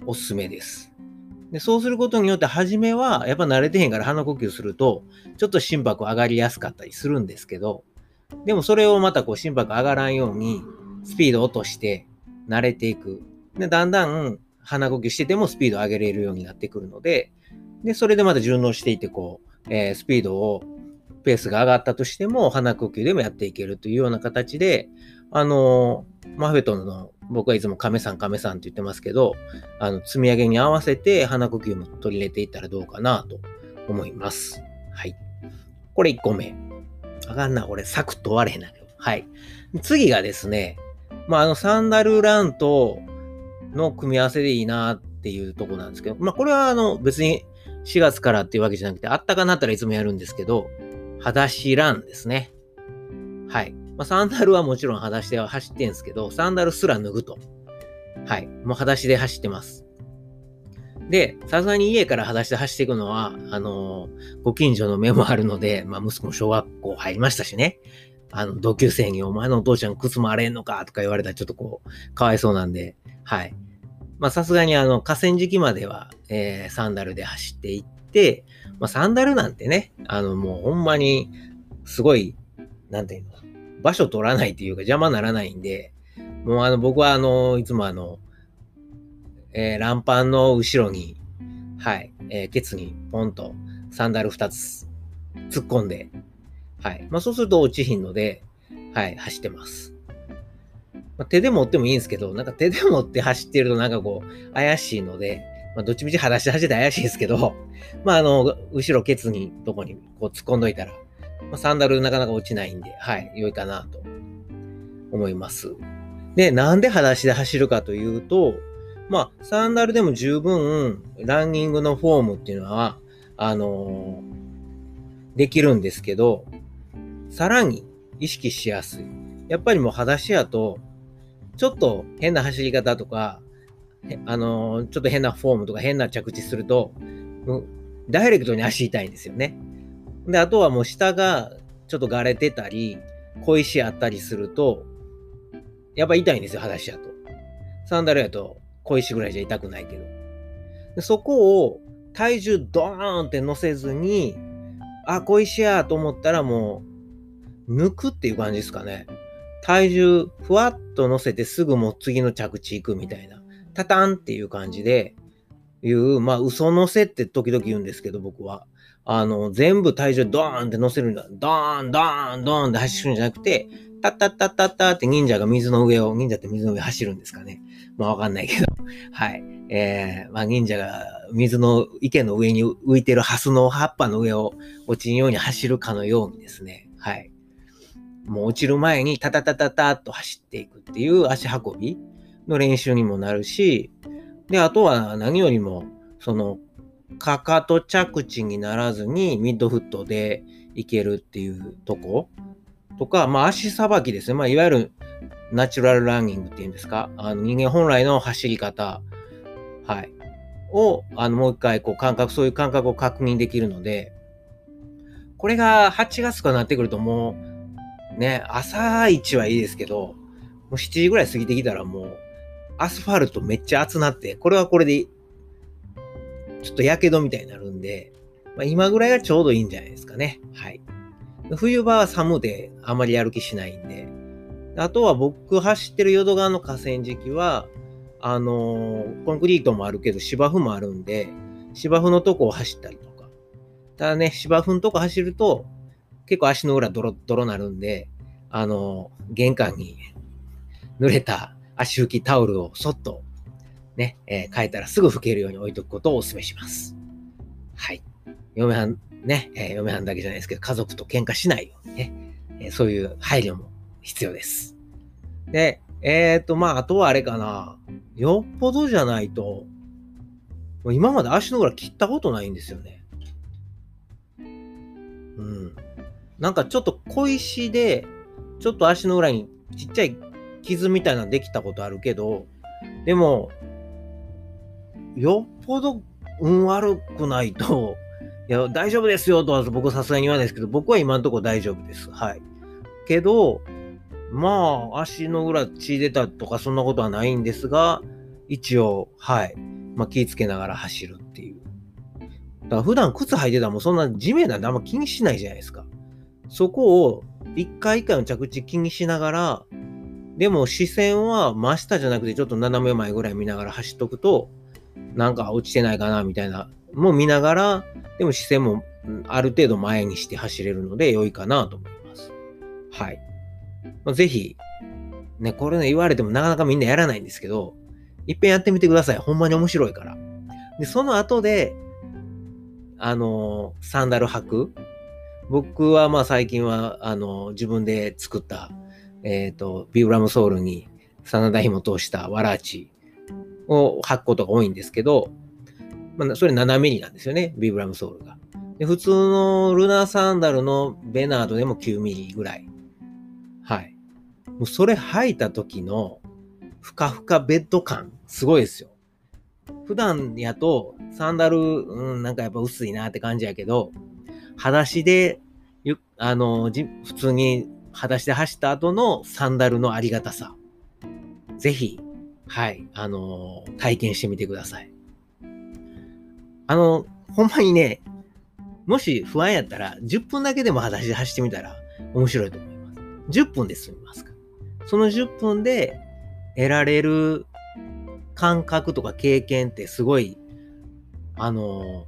おすすめです。で、そうすることによって、初めは、やっぱ慣れてへんから鼻呼吸すると、ちょっと心拍上がりやすかったりするんですけど、でもそれをまたこう心拍上がらんように、スピード落として慣れていく。で、だんだん鼻呼吸しててもスピード上げれるようになってくるので、で、それでまた順応していって、こう、えー、スピードを、ペースが上がったとしても、鼻呼吸でもやっていけるというような形で、あの、マフェトの、僕はいつも亀さん亀さんって言ってますけど、あの、積み上げに合わせて鼻呼吸も取り入れていったらどうかなと思います。はい。これ1個目。あかんな、これサクッと終われへんなけ。はい。次がですね、まあ、あの、サンダルランとの組み合わせでいいなっていうとこなんですけど、まあ、これはあの、別に4月からっていうわけじゃなくて、あったかなったらいつもやるんですけど、裸足ランですね。はい。まあ、サンダルはもちろん裸足では走ってんですけど、サンダルすら脱ぐと。はい。もう裸足で走ってます。で、さすがに家から裸足で走っていくのは、あのー、ご近所の目もあるので、まあ、息子も小学校入りましたしね。あの、同級生にお前のお父ちゃん靴もあれんのかとか言われたらちょっとこう、かわいそうなんで、はい。まあさすがにあの、河川敷までは、えー、サンダルで走っていって、まあサンダルなんてね、あのもうほんまに、すごい、なんていうの、場所取らないっていうか邪魔ならないんで、もうあの、僕はあの、いつもあの、えー、ランパンの後ろに、はい、えー、ケツにポンとサンダル2つ突っ込んで、はい。まあ、そうすると落ちひんので、はい、走ってます。まあ、手で持ってもいいんですけど、なんか手で持って走ってるとなんかこう、怪しいので、まあ、どっちみち裸足で走って怪しいですけど、まあ、あの、後ろケツに、どこにこう突っ込んどいたら、まあ、サンダルなかなか落ちないんで、はい、良いかなと思います。で、なんで裸足で走るかというと、まあ、サンダルでも十分、ランニングのフォームっていうのは、あのー、できるんですけど、さらに意識しやすい。やっぱりもう裸足やと、ちょっと変な走り方とか、あの、ちょっと変なフォームとか変な着地すると、もうダイレクトに足痛いんですよね。で、あとはもう下がちょっとがれてたり、小石あったりすると、やっぱ痛いんですよ、裸足やと。サンダルやと小石ぐらいじゃ痛くないけど。でそこを体重ドーンって乗せずに、あ、小石やと思ったらもう抜くっていう感じですかね。体重、ふわっと乗せてすぐもう次の着地行くみたいな。タタンっていう感じで、いう、まあ、嘘乗せって時々言うんですけど、僕は。あの、全部体重ドーンって乗せるんだ。ドーン、ドーン、ドーンって走るんじゃなくて、タッタッタッタッタって忍者が水の上を、忍者って水の上走るんですかね。まあわかんないけど。はい。えー、まあ忍者が水の池の上に浮いてるハスの葉っぱの上を落ちんように走るかのようにですね。はい。もう落ちる前にタタタタタッと走っていくっていう足運びの練習にもなるし、で、あとは何よりも、その、かかと着地にならずにミッドフットでいけるっていうとことか、まあ足さばきですね。まあいわゆるナチュラルランニングっていうんですか。あの人間本来の走り方、はい。を、あのもう一回こう感覚、そういう感覚を確認できるので、これが8月かなってくるともう、ね、朝一はいいですけど、もう7時ぐらい過ぎてきたらもう、アスファルトめっちゃ熱なって、これはこれで、ちょっと火傷みたいになるんで、まあ、今ぐらいがちょうどいいんじゃないですかね。はい。冬場は寒であまりやる気しないんで。あとは僕走ってる淀川の河川敷は、あのー、コンクリートもあるけど芝生もあるんで、芝生のとこを走ったりとか。ただね、芝生のとこ走ると、結構足の裏ドロドロなるんで、あのー、玄関に濡れた足拭きタオルをそっとね、えー、変えたらすぐ拭けるように置いとくことをお勧めします。はい。嫁はんね、えー、嫁はんだけじゃないですけど、家族と喧嘩しないようにね、えー、そういう配慮も必要です。で、えっ、ー、と、まあ、あとはあれかな。よっぽどじゃないと、もう今まで足の裏切ったことないんですよね。うん。なんかちょっと小石で、ちょっと足の裏にちっちゃい傷みたいなのできたことあるけど、でも、よっぽど運悪くないと、いや、大丈夫ですよとは僕さすがに言わないですけど、僕は今んとこ大丈夫です。はい。けど、まあ、足の裏血出たとかそんなことはないんですが、一応、はい。まあ、気ぃつけながら走るっていう。だから普段靴履いてたらもうそんな地面なんてあんま気にしないじゃないですか。そこを一回一回の着地気にしながら、でも視線は真下じゃなくてちょっと斜め前ぐらい見ながら走っとくと、なんか落ちてないかなみたいな、もう見ながら、でも視線もある程度前にして走れるので良いかなと思います。はい。まあ、ぜひ、ね、これね、言われてもなかなかみんなやらないんですけど、いっぺんやってみてください。ほんまに面白いから。で、その後で、あのー、サンダル履く。僕はまあ最近は、あのー、自分で作った、えっ、ー、と、ビブラムソールに真田紐通したワラーチを履くことが多いんですけど、まあ、それ7ミリなんですよね、ビブラムソールが。で普通のルナーサンダルのベナードでも9ミリぐらい。はい。もうそれ履いた時のふかふかベッド感、すごいですよ。普段やとサンダル、うん、なんかやっぱ薄いなって感じやけど、裸足で、あの、普通に裸足で走った後のサンダルのありがたさ。ぜひ、はい、あのー、体験してみてください。あの、ほんまにね、もし不安やったら、10分だけでも裸足で走ってみたら面白いと思います。10分で済みますか。その10分で得られる感覚とか経験ってすごい、あの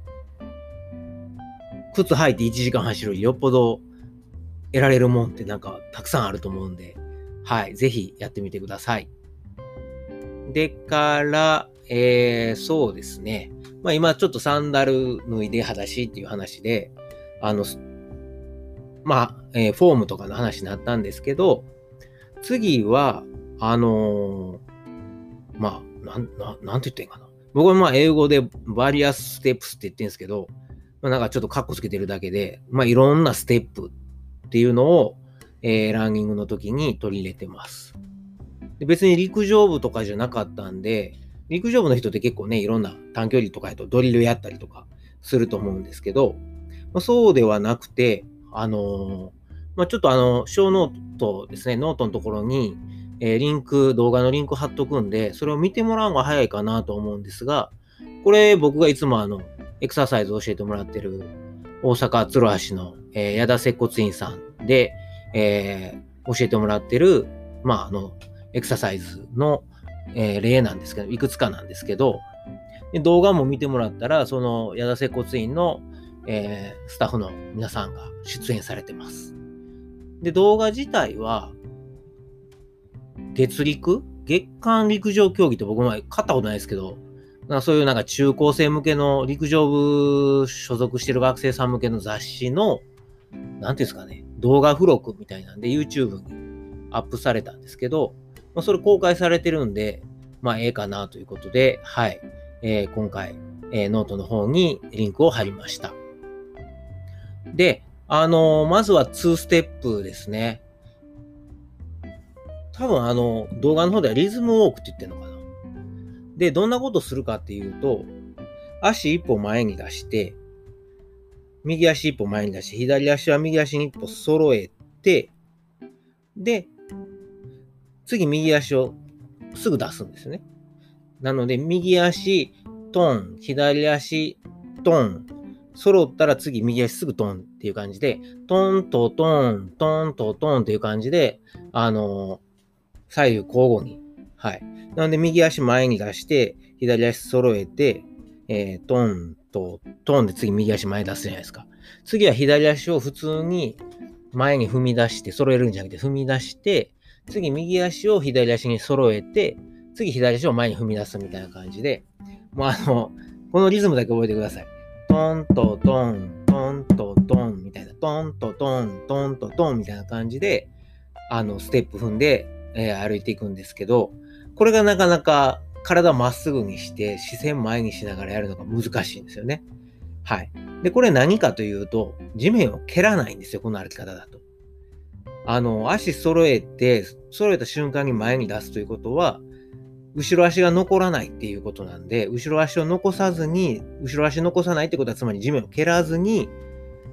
ー、靴履いて1時間走るよっぽど得られるもんってなんかたくさんあると思うんで、はい、ぜひやってみてください。でから、えー、そうですね。まあ今ちょっとサンダル脱いで裸足っていう話で、あの、まあ、えー、フォームとかの話になったんですけど、次は、あのー、まあ、なん、ななんて言ってんかな。僕はまあ英語で various steps って言ってるんですけど、まあなんかちょっとカッコつけてるだけで、まあいろんなステップっていうのを、えー、ランニングの時に取り入れてます。で別に陸上部とかじゃなかったんで、陸上部の人って結構ね、いろんな短距離とかやとドリルやったりとかすると思うんですけど、まあ、そうではなくて、あのー、まあ、ちょっとあの、ショーノートですね、ノートのところに、えー、リンク、動画のリンク貼っとくんで、それを見てもらうのが早いかなと思うんですが、これ僕がいつもあの、エクササイズを教えてもらってる大阪鶴橋の、えー、矢田接骨院さんで、えー、教えてもらってる、まあ、あの、エクササイズの、えー、例なんですけど、いくつかなんですけど、で動画も見てもらったら、その矢田接骨院の、えー、スタッフの皆さんが出演されてます。で、動画自体は、月陸？月間陸上競技って僕も買ったことないですけど、なそういうなんか中高生向けの陸上部所属してる学生さん向けの雑誌の、なんていうんですかね、動画付録みたいなんで YouTube にアップされたんですけど、まあ、それ公開されてるんで、まあええかなということで、はい、えー、今回、えー、ノートの方にリンクを貼りました。で、あのー、まずは2ステップですね。多分あの、動画の方ではリズムウォークって言ってるのかな。で、どんなことするかっていうと、足一歩前に出して、右足一歩前に出して、左足は右足に一歩揃えて、で、次右足をすぐ出すんですね。なので、右足、トン、左足、トン、揃ったら次右足すぐトンっていう感じで、トンとトン、トンとトンっていう感じで、あの左右交互に。はい。なので、右足前に出して、左足揃えて、えー、トンとトーンで次右足前出すじゃないですか。次は左足を普通に前に踏み出して、揃えるんじゃなくて踏み出して、次右足を左足に揃えて、次左足を前に踏み出すみたいな感じで、もうあの、このリズムだけ覚えてください。トンとトン、トンとトンみたいな、トンとトン、トンとトンみたいな感じで、あの、ステップ踏んで、えー、歩いていくんですけど、これがなかなか体まっすぐにして視線前にしながらやるのが難しいんですよね。はい。で、これ何かというと、地面を蹴らないんですよ、この歩き方だと。あの、足揃えて、揃えた瞬間に前に出すということは、後ろ足が残らないっていうことなんで、後ろ足を残さずに、後ろ足残さないってことは、つまり地面を蹴らずに、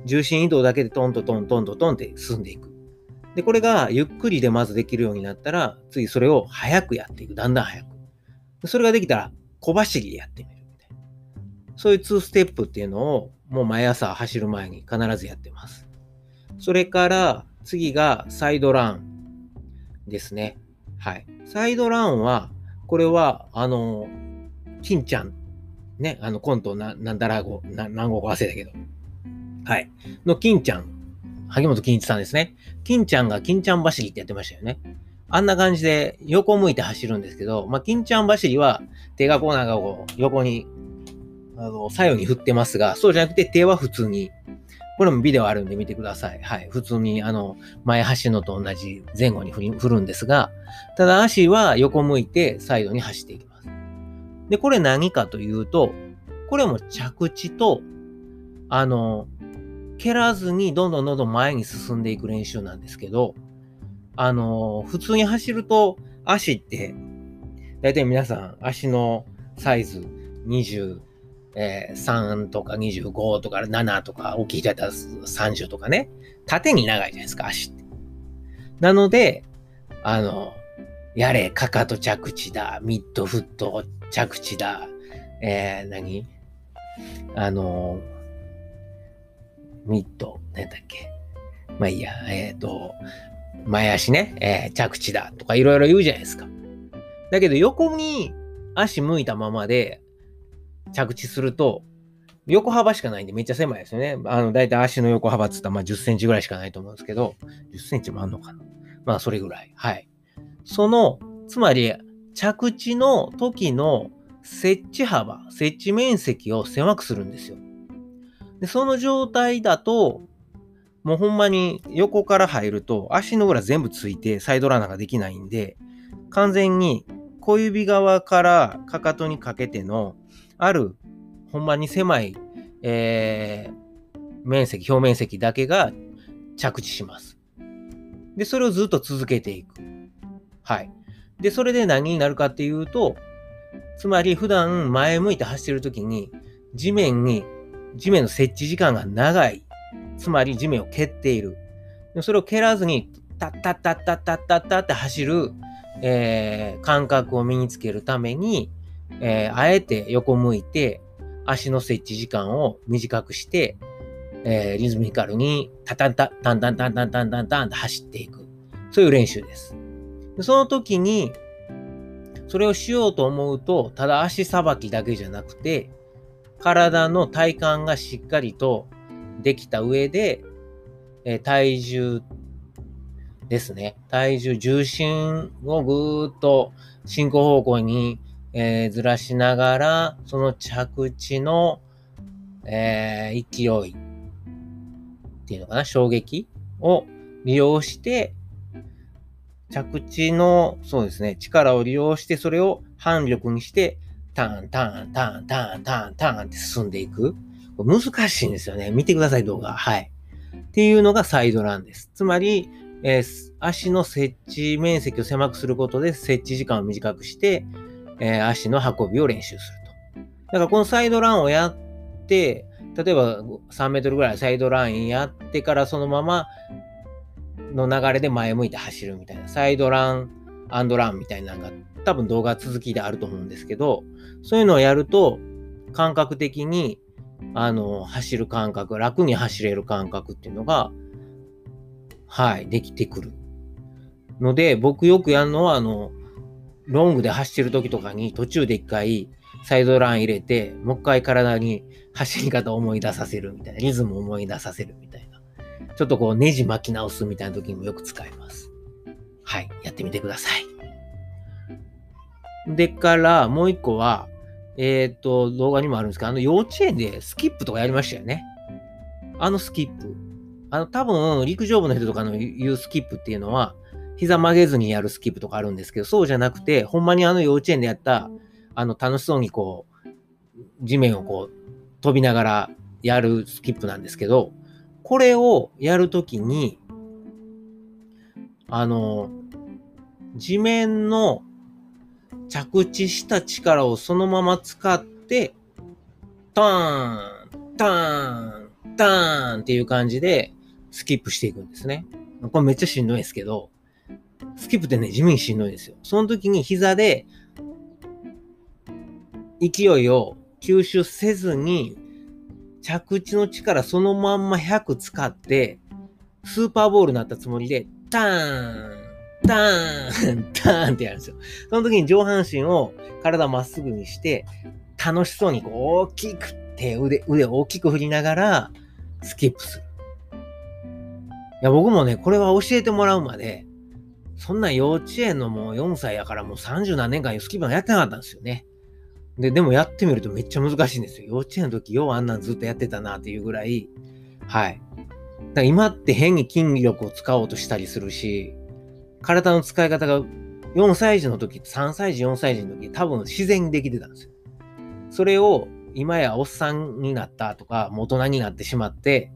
重心移動だけでトントントントントンって進んでいく。で、これがゆっくりでまずできるようになったら、次それを早くやっていく。だんだん早く。それができたら、小走りでやってみるみたいな。そういう2ステップっていうのを、もう毎朝走る前に必ずやってます。それから、次がサイドランですね。はい。サイドランは、これは、あの、金ちゃん、ね、あのコントな、なんだらご、な何語か忘れたけど、はい。の金ちゃん、萩本欽一さんですね。金ちゃんが金ちゃん走りってやってましたよね。あんな感じで横向いて走るんですけど、まあ、金ちゃん走りは手がこうなんかこう横に、あの、左右に振ってますが、そうじゃなくて手は普通に、これもビデオあるんで見てください。はい。普通に、あの、前走のと同じ前後に振るんですが、ただ足は横向いてサイドに走っていきます。で、これ何かというと、これも着地と、あの、蹴らずにどんどんどんどん前に進んでいく練習なんですけど、あの、普通に走ると足って、だいたい皆さん足のサイズ23とか25とか7とか大きい人やったら30とかね、縦に長いじゃないですか、足って。なので、あの、やれ、かかと着地だ、ミッドフット着地だ、えー、何？あの、ミッド、何だっけ？まあいいや、えっ、ー、と、前足ね、えー、着地だとかいろいろ言うじゃないですか。だけど横に足向いたままで着地すると、横幅しかないんでめっちゃ狭いですよね。あの、だいたい足の横幅っつったらまあ10センチぐらいしかないと思うんですけど、10センチもあんのかな。まあそれぐらい。はい。その、つまり着地の時の設置幅、設置面積を狭くするんですよ。で、その状態だと、もうほんまに横から入ると足の裏全部ついてサイドランナーができないんで、完全に小指側からかかとにかけてのあるほんまに狭い、えー、面積、表面積だけが着地します。で、それをずっと続けていく。はい。で、それで何になるかっていうと、つまり普段前向いて走ってる時に地面に地面の設置時間が長い。つまり地面を蹴っている。それを蹴らずに、タッタッタッタッタッタッタって走る、えー、感覚を身につけるために、えー、あえて横向いて、足の設置時間を短くして、えー、リズミカルにタタンタタンタンタンタンタンタンタンって走っていく。そういう練習です。その時に、それをしようと思うと、ただ足さばきだけじゃなくて、体の体幹がしっかりとできた上で、え体重ですね。体重、重心をぐーっと進行方向に、えー、ずらしながら、その着地の、えー、勢いっていうのかな、衝撃を利用して、着地の、そうですね、力を利用して、それを反力にして、ターン、ターン、ターン、ターン、ターン、ターンって進んでいく。難しいんですよね。見てください、動画。はい。っていうのがサイドランです。つまり、えー、足の設置面積を狭くすることで設置時間を短くして、えー、足の運びを練習すると。だからこのサイドランをやって、例えば3メートルぐらいサイドラインやってからそのままの流れで前向いて走るみたいな、サイドランアンドランみたいなのが多分動画続きであると思うんですけど、そういうのをやると感覚的にあの、走る感覚、楽に走れる感覚っていうのが、はい、できてくる。ので、僕よくやるのは、あの、ロングで走ってる時とかに途中で一回サイドラン入れて、もう一回体に走り方を思い出させるみたいな、リズムを思い出させるみたいな。ちょっとこうネジ巻き直すみたいな時にもよく使います。はい、やってみてください。でからもう一個は、えっ、と、動画にもあるんですけど、あの幼稚園でスキップとかやりましたよね。あのスキップ。あの、多分、陸上部の人とかの言うスキップっていうのは、膝曲げずにやるスキップとかあるんですけど、そうじゃなくて、ほんまにあの幼稚園でやった、あの、楽しそうにこう、地面をこう、飛びながらやるスキップなんですけど、これをやるときに、あの、地面の着地した力をそのまま使って、ターン、ターン、ターンっていう感じでスキップしていくんですね。これめっちゃしんどいですけど、スキップってね、地味にしんどいですよ。その時に膝で勢いを吸収せずに、着地の力そのまんま100使って、スーパーボールになったつもりで、ターン、ターン、タ ーンってやるんですよ。その時に上半身を体まっすぐにして、楽しそうにこう大きく手、腕、腕を大きく振りながら、スキップする。いや、僕もね、これは教えてもらうまで、そんな幼稚園のもう4歳やからもう30何年間スキップやってなかったんですよね。で、でもやってみるとめっちゃ難しいんですよ。幼稚園の時、ようあんなんずっとやってたなっていうぐらい、はい。だから今って変に筋力を使おうとしたりするし、体の使い方が4歳児の時、3歳児、4歳児の時、多分自然にできてたんですよ。それを今やおっさんになったとか、大人になってしまって、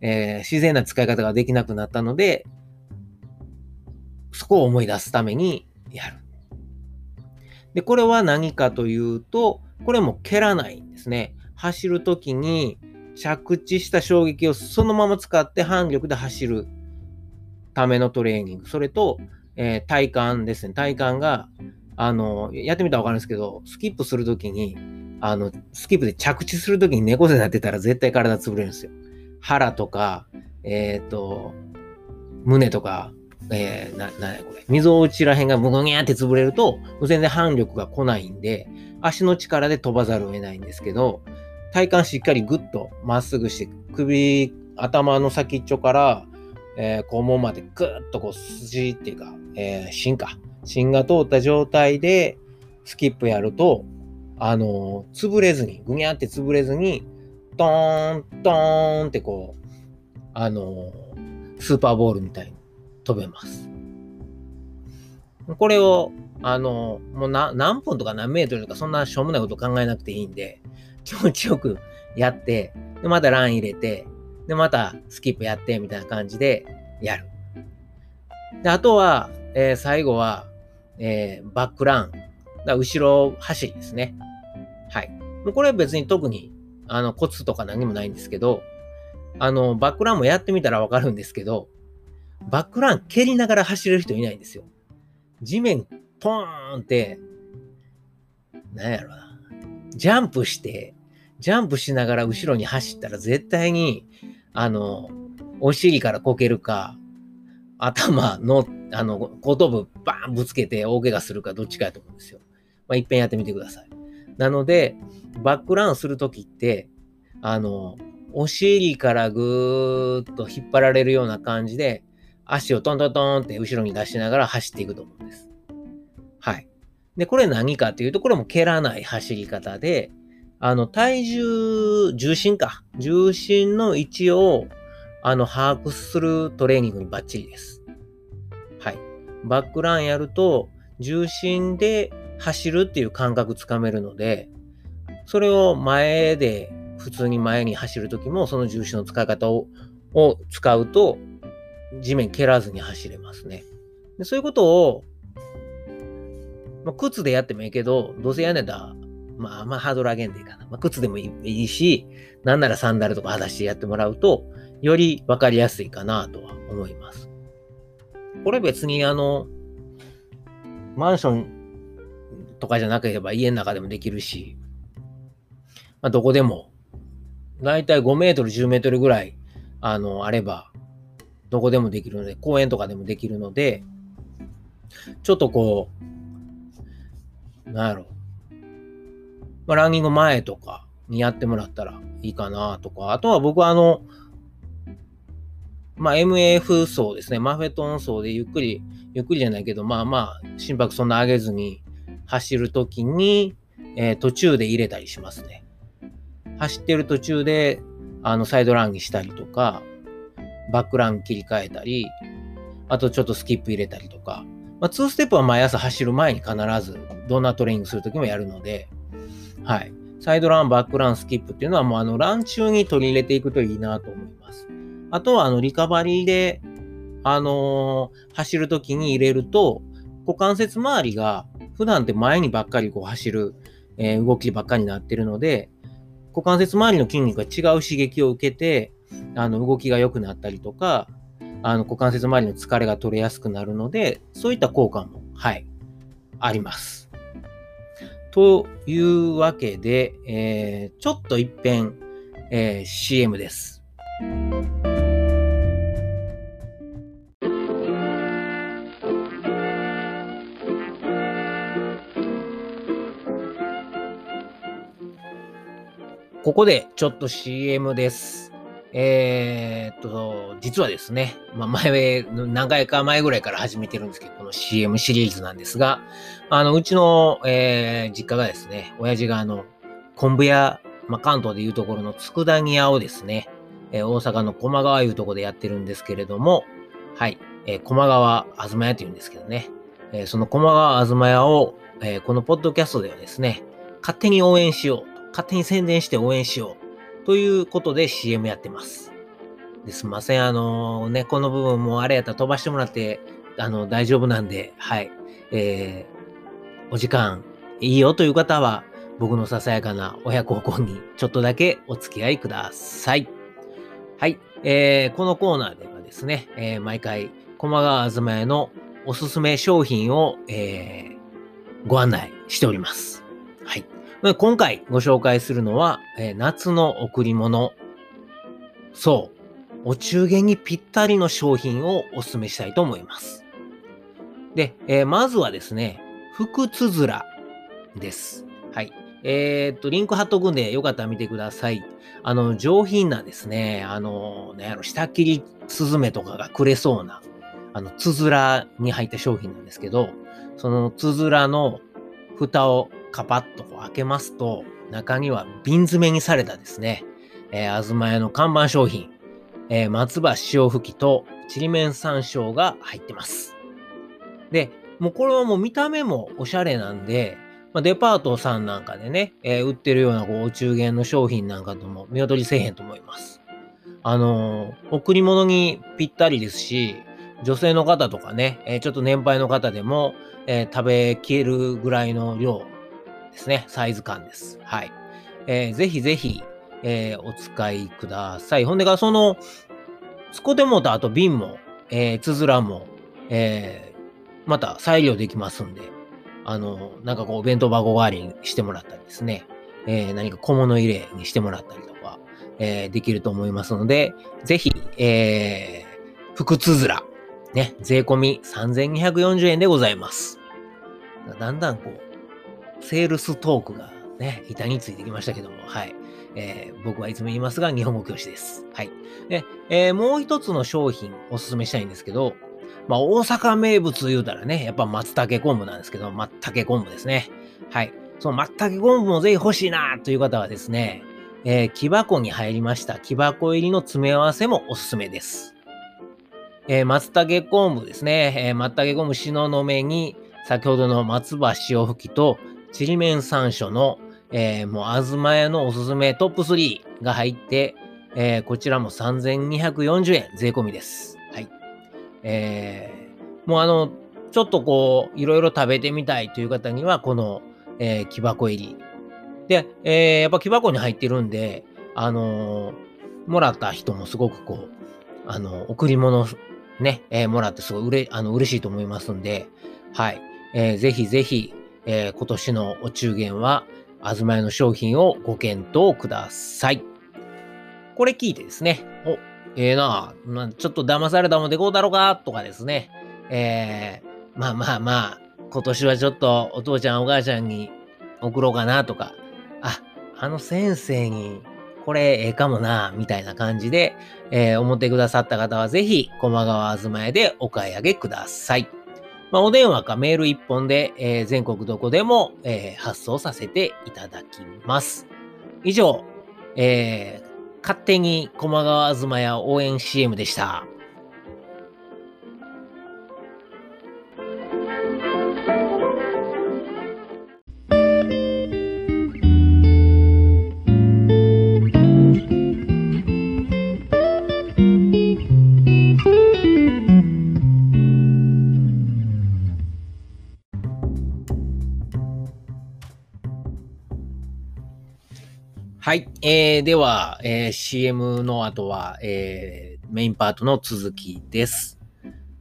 えー、自然な使い方ができなくなったので、そこを思い出すためにやる。で、これは何かというと、これも蹴らないんですね。走るときに着地した衝撃をそのまま使って反力で走るためのトレーニング。それと、えー、体幹ですね。体幹が、あの、やってみたらわかるんですけど、スキップするときに、あの、スキップで着地するときに猫背になってたら絶対体潰れるんですよ。腹とか、えっ、ー、と、胸とか、えー、な、なこれ。溝落ちらへんがムゴニャーって潰れると、全然反力が来ないんで、足の力で飛ばざるを得ないんですけど、体幹しっかりグッとまっすぐして、首、頭の先っちょからえー、肛門までぐっとこう筋っていうか、えー、芯か。芯が通った状態でスキップやると、あのー、潰れずに、ぐにゃって潰れずに、トーン、トーンってこう、あのー、スーパーボールみたいに飛べます。これを、あのー、もう何分とか何メートルとかそんなしょうもないこと考えなくていいんで、気持ちよくやって、で、またラン入れて、で、またスキップやって、みたいな感じでやる。で、あとは、えー、最後は、えー、バックラン。だ後ろ走りですね。はい。これは別に特に、あの、コツとか何もないんですけど、あの、バックランもやってみたらわかるんですけど、バックラン蹴りながら走れる人いないんですよ。地面、ポーンって、なんやろな。ジャンプして、ジャンプしながら後ろに走ったら絶対にあの、お尻からこけるか、頭の、あの、後頭部バーンぶつけて大怪我するかどっちかやと思うんですよ。まあ、一遍やってみてください。なので、バックランするときって、あの、お尻からぐーっと引っ張られるような感じで、足をトントントンって後ろに出しながら走っていくと思うんです。はい。で、これ何かっていうと、これも蹴らない走り方で、あの、体重、重心か。重心の位置を、あの、把握するトレーニングにバッチリです。はい。バックランやると、重心で走るっていう感覚つかめるので、それを前で、普通に前に走るときも、その重心の使い方をを使うと、地面蹴らずに走れますね。でそういうことを、まあ、靴でやってもいいけど、どうせやねんだ、まあ、まあ、ハードル上げんでいいかな。まあ、靴でもいいし、なんならサンダルとか裸足でやってもらうと、よりわかりやすいかなとは思います。これ別にあの、マンションとかじゃなければ家の中でもできるし、まあ、どこでも、だいたい5メートル、10メートルぐらい、あの、あれば、どこでもできるので、公園とかでもできるので、ちょっとこう、なんやろう。まあ、ランニング前とかにやってもらったらいいかなとか、あとは僕はあの、まあ、MAF 層ですね。マフェトン層でゆっくり、ゆっくりじゃないけど、まあまあ、心拍そんな上げずに走るときに、えー、途中で入れたりしますね。走ってる途中で、あの、サイドランにしたりとか、バックラン切り替えたり、あとちょっとスキップ入れたりとか、まあ、2ステップは毎朝走る前に必ずどんなトレーニングするときもやるので、はい。サイドラン、バックラン、スキップっていうのはもうあのラン中に取り入れていくといいなと思います。あとはあのリカバリーで、あのー、走るときに入れると、股関節周りが普段って前にばっかりこう走る、えー、動きばっかりになってるので、股関節周りの筋肉が違う刺激を受けて、あの、動きが良くなったりとか、あの、股関節周りの疲れが取れやすくなるので、そういった効果も、はい、あります。というわけで、えー、ちょっと一遍、えー、CM です。ここでちょっと CM です。えー、っと、実はですね、まあ、前、何回か前ぐらいから始めてるんですけど、この CM シリーズなんですが、あの、うちの、えー、実家がですね、親父があの、昆布屋、まあ、関東でいうところの佃煮屋をですね、えー、大阪の駒川いうところでやってるんですけれども、はい、えー、駒川あずま屋って言うんですけどね、えー、その駒川あずま屋を、えー、このポッドキャストではですね、勝手に応援しよう勝手に宣伝して応援しよう。ということで CM やってます。ですみません。あのー、ね、この部分もあれやったら飛ばしてもらって、あの、大丈夫なんで、はい。えー、お時間いいよという方は、僕のささやかな親孝行にちょっとだけお付き合いください。はい。えー、このコーナーではですね、えー、毎回、駒川あずま屋のおすすめ商品を、えー、ご案内しております。はい。今回ご紹介するのは、えー、夏の贈り物。そう。お中元にぴったりの商品をお勧めしたいと思います。で、えー、まずはですね、福つづらです。はい。えー、っと、リンク貼っとくんで、よかったら見てください。あの、上品なですね、あの、ね、あの、下切りスズメとかがくれそうな、あの、つづらに入った商品なんですけど、そのつづらの蓋をカパッとこう開けますと、中には瓶詰めにされたですね、えー、あずま屋の看板商品、えー、松葉塩吹きとちりめん山椒が入ってます。で、もうこれはもう見た目もおしゃれなんで、まあ、デパートさんなんかでね、えー、売ってるようなこうお中元の商品なんかとも見劣りせえへんと思います。あのー、贈り物にぴったりですし、女性の方とかね、えー、ちょっと年配の方でも、え、食べきれるぐらいの量ですね。サイズ感です。はい。えー、ぜひぜひ、えー、お使いください。ほんでが、その、スコテモーターと瓶も、えー、つづらも、えー、また再利用できますんで、あの、なんかこう、お弁当箱代わりにしてもらったりですね、えー、何か小物入れにしてもらったりとか、えー、できると思いますので、ぜひ、えー、福つづら、ね、税込み3240円でございます。だんだんこう、セールストークがね、板についてきましたけども、はい。えー、僕はいつも言いますが、日本語教師です。はい。で、えー、もう一つの商品おすすめしたいんですけど、まあ、大阪名物言うたらね、やっぱ松茸昆布なんですけど、松茸昆布ですね。はい。その松茸昆布もぜひ欲しいなという方はですね、えー、木箱に入りました木箱入りの詰め合わせもおすすめです。えー、松茸昆布ですね。えー、松茸昆布しののめに、先ほどの松葉塩吹きと、ちりめん山椒の、えー、もう、あずま屋のおすすめトップ3が入って、えー、こちらも3240円税込みです。はい。えー、もうあの、ちょっとこう、いろいろ食べてみたいという方には、この、えー、木箱入り。で、えー、やっぱ木箱に入ってるんで、あのー、もらった人もすごくこう、あの、贈り物ね、えー、もらってすごいうれ、あの、嬉しいと思いますんで、はい。えー、ぜひぜひ、えー、今年のお中元は、あずまやの商品をご検討ください。これ聞いてですね、お、ええー、なあ、ちょっと騙されたもんでこうだろうか、とかですね、えー、まあまあまあ、今年はちょっとお父ちゃんお母ちゃんに送ろうかなとか、あ、あの先生にこれええかもな、みたいな感じで、えー、思ってくださった方はぜひ、駒川あずまやでお買い上げください。まあ、お電話かメール一本で、えー、全国どこでも、えー、発送させていただきます。以上、えー、勝手に駒川あずまや応援 CM でした。はい。えー、では、えー、CM の後は、えー、メインパートの続きです。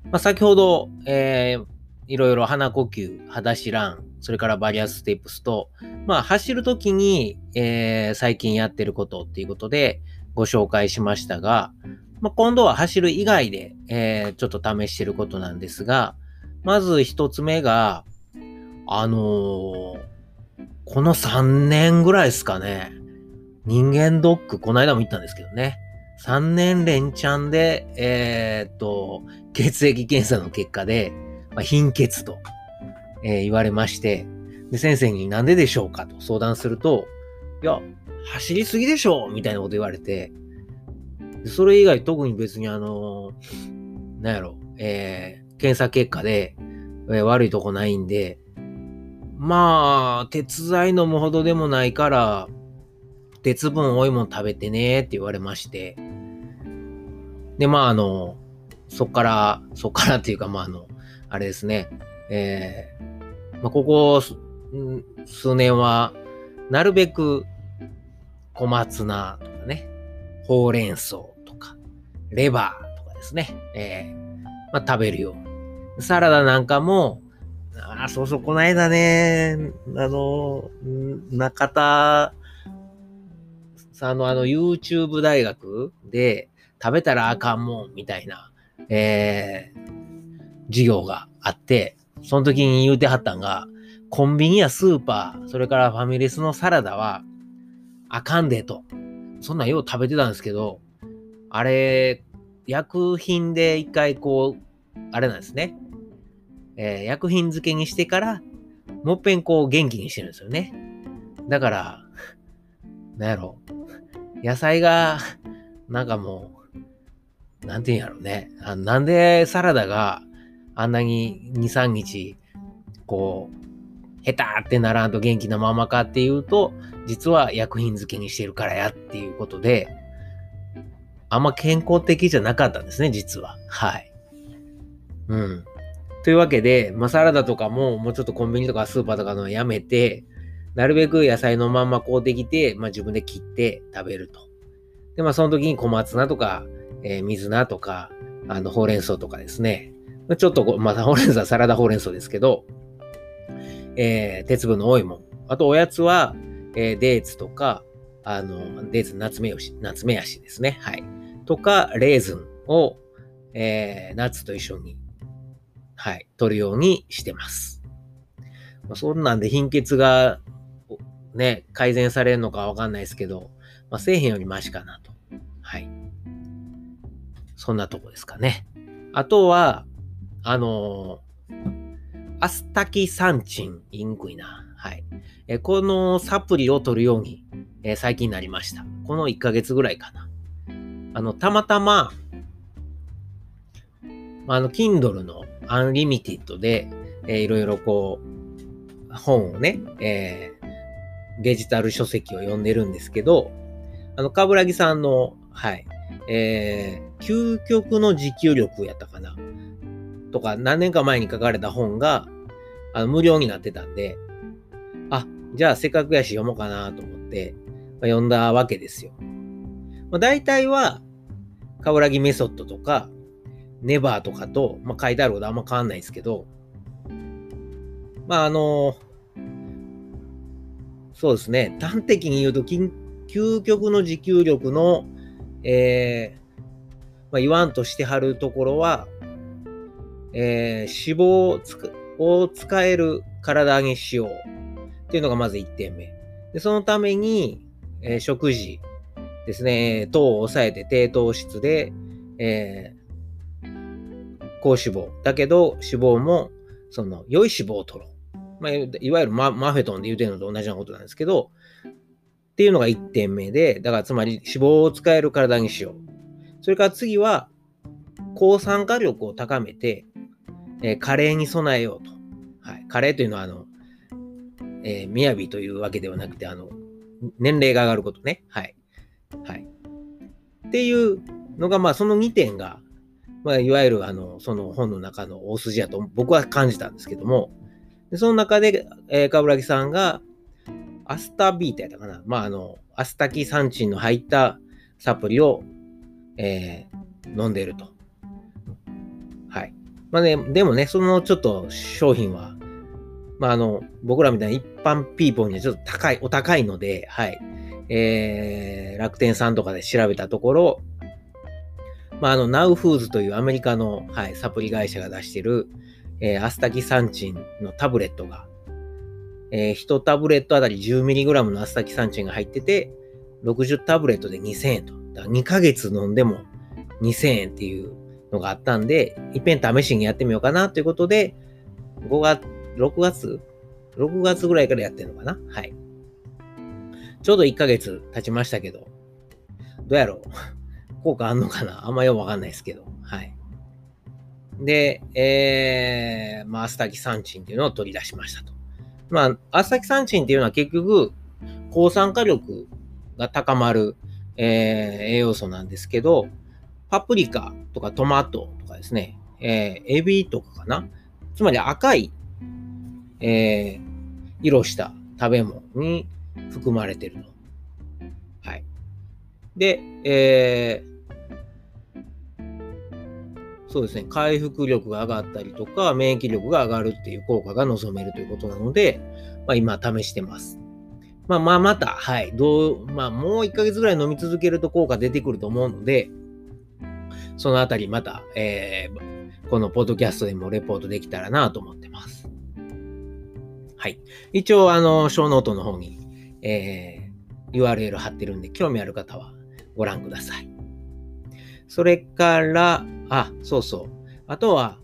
まあ、先ほど、えー、いろいろ鼻呼吸、裸足ラン、それからバリアステップスと、まあ、走るときに、えー、最近やってることっていうことでご紹介しましたが、まあ、今度は走る以外で、えー、ちょっと試してることなんですが、まず一つ目が、あのー、この3年ぐらいですかね。人間ドック、この間も言ったんですけどね。3年連チャンで、えー、っと、血液検査の結果で、まあ、貧血と、えー、言われまして、で、先生になんででしょうか？と相談すると、いや、走りすぎでしょみたいなこと言われて、それ以外特に別にあの、なんやろ、えー、検査結果で、えー、悪いとこないんで、まあ、鉄剤飲むほどでもないから、鉄分多いもん食べてねって言われまして、で、まあ、あの、そっから、そっからっていうか、まあ、あの、あれですね、えー、まあ、ここ数年は、なるべく小松菜とかね、ほうれん草とか、レバーとかですね、えー、まあ、食べるよ。サラダなんかも、ああ、そうそう、この間ね、あの、中田あの、あの、YouTube 大学で食べたらあかんもんみたいな、えー、授業があって、その時に言うてはったんが、コンビニやスーパー、それからファミレスのサラダは、あかんでと。そんなんよう食べてたんですけど、あれ、薬品で一回こう、あれなんですね。えー、薬品漬けにしてから、もっぺんこう元気にしてるんですよね。だから、なんやろ、野菜が、なんかもう、なんて言うんやろうね。あなんでサラダがあんなに2、3日、こう、ヘタってならんと元気なままかっていうと、実は薬品漬けにしてるからやっていうことで、あんま健康的じゃなかったんですね、実は。はい。うん。というわけで、まあ、サラダとかももうちょっとコンビニとかスーパーとかのやめて、なるべく野菜のまんま買うてきて、まあ、自分で切って食べると。で、まあ、その時に小松菜とか、えー、水菜とか、あの、ほうれん草とかですね。ちょっとこ、また、ほうれん草はサラダほうれん草ですけど、えー、鉄分の多いもん。あと、おやつは、えー、デーツとか、あの、デーツ、夏目し、夏目足ですね。はい。とか、レーズンを、えー、ナツと一緒に、はい、取るようにしてます。まあ、そんなんで貧血がね、改善されるのかわかんないですけど、まあ、せえへんよりマシかなと。はい。そんなとこですかね。あとは、あのー、アスタキサンチン、言いにくいな。はい。えこのサプリを取るように、え、最近なりました。この1ヶ月ぐらいかな。あの、たまたま、あの、Kindle の Unlimited で、えー、いろいろこう、本をね、えー、デジタル書籍を読んでるんですけど、あの、かぶさんの、はい、えー、究極の持久力やったかな。とか、何年か前に書かれた本が、あの、無料になってたんで、あ、じゃあせっかくやし読もうかなと思って、まあ、読んだわけですよ。まあ、大体は、カウラギメソッドとか、ネバーとかと、まあ、書いてあることあんま変わんないですけど、まあ、あのそうですね、端的に言うと、究極の持久力の、えー、まあ、言わんとしてはるところは、えー、脂肪を使える体にしようっていうのがまず1点目。でそのために、えー、食事ですね、糖を抑えて低糖質で、えー、高脂肪。だけど脂肪も、その、良い脂肪を取ろう。まあ、いわゆるママフェトンで言うてるのと同じようなことなんですけど、っていうのが1点目で、だからつまり脂肪を使える体にしよう。それから次は、抗酸化力を高めて、えー、加齢に備えようと。はい。加齢というのは、あの、えー、雅というわけではなくて、あの、年齢が上がることね。はい。はい。っていうのが、まあ、その2点が、まあ、いわゆる、あの、その本の中の大筋やと僕は感じたんですけども、でその中で、えー、かぶらぎさんが、アスタビータやったかな。まあ、あの、アスタキサンチンの入ったサプリを、えー、飲んでると。はい。まあね、でもね、そのちょっと商品は、まあ、あの、僕らみたいな一般ピーポーにはちょっと高い、お高いので、はい。えー、楽天さんとかで調べたところ、まあ、あの、ナウフーズというアメリカの、はい、サプリ会社が出している、えー、アスタキサンチンのタブレットが、えー、1タブレットあたり 10mg のアスタキサンチンが入ってて、60タブレットで2000円と。だから2ヶ月飲んでも2000円っていうのがあったんで、いっぺん試しにやってみようかなということで、5月、6月 ?6 月ぐらいからやってるのかな？はい。ちょうど1ヶ月経ちましたけど、どうやろう？効果あんのかな？あんまよくわかんないですけど。はい。で、えー、まあ、アスタキサンチンっていうのを取り出しましたと。まあ、アスタキサンチンっていうのは結局、抗酸化力が高まる、えー、栄養素なんですけど、パプリカとかトマトとかですね、えー、エビとかかな。つまり赤い、えー、色した食べ物に含まれてるの。はい。で、えー、そうですね、回復力が上がったりとか、免疫力が上がるっていう効果が望めるということなので、まあ、今試してます。まあまあまた、はい、どう、まあもう1ヶ月ぐらい飲み続けると効果出てくると思うので、そのあたりまた、えー、このポッドキャストでもレポートできたらなと思ってます。はい。一応、あの、ショーノートの方に、えー、URL 貼ってるんで、興味ある方はご覧ください。それから、あ、そうそう。あとは、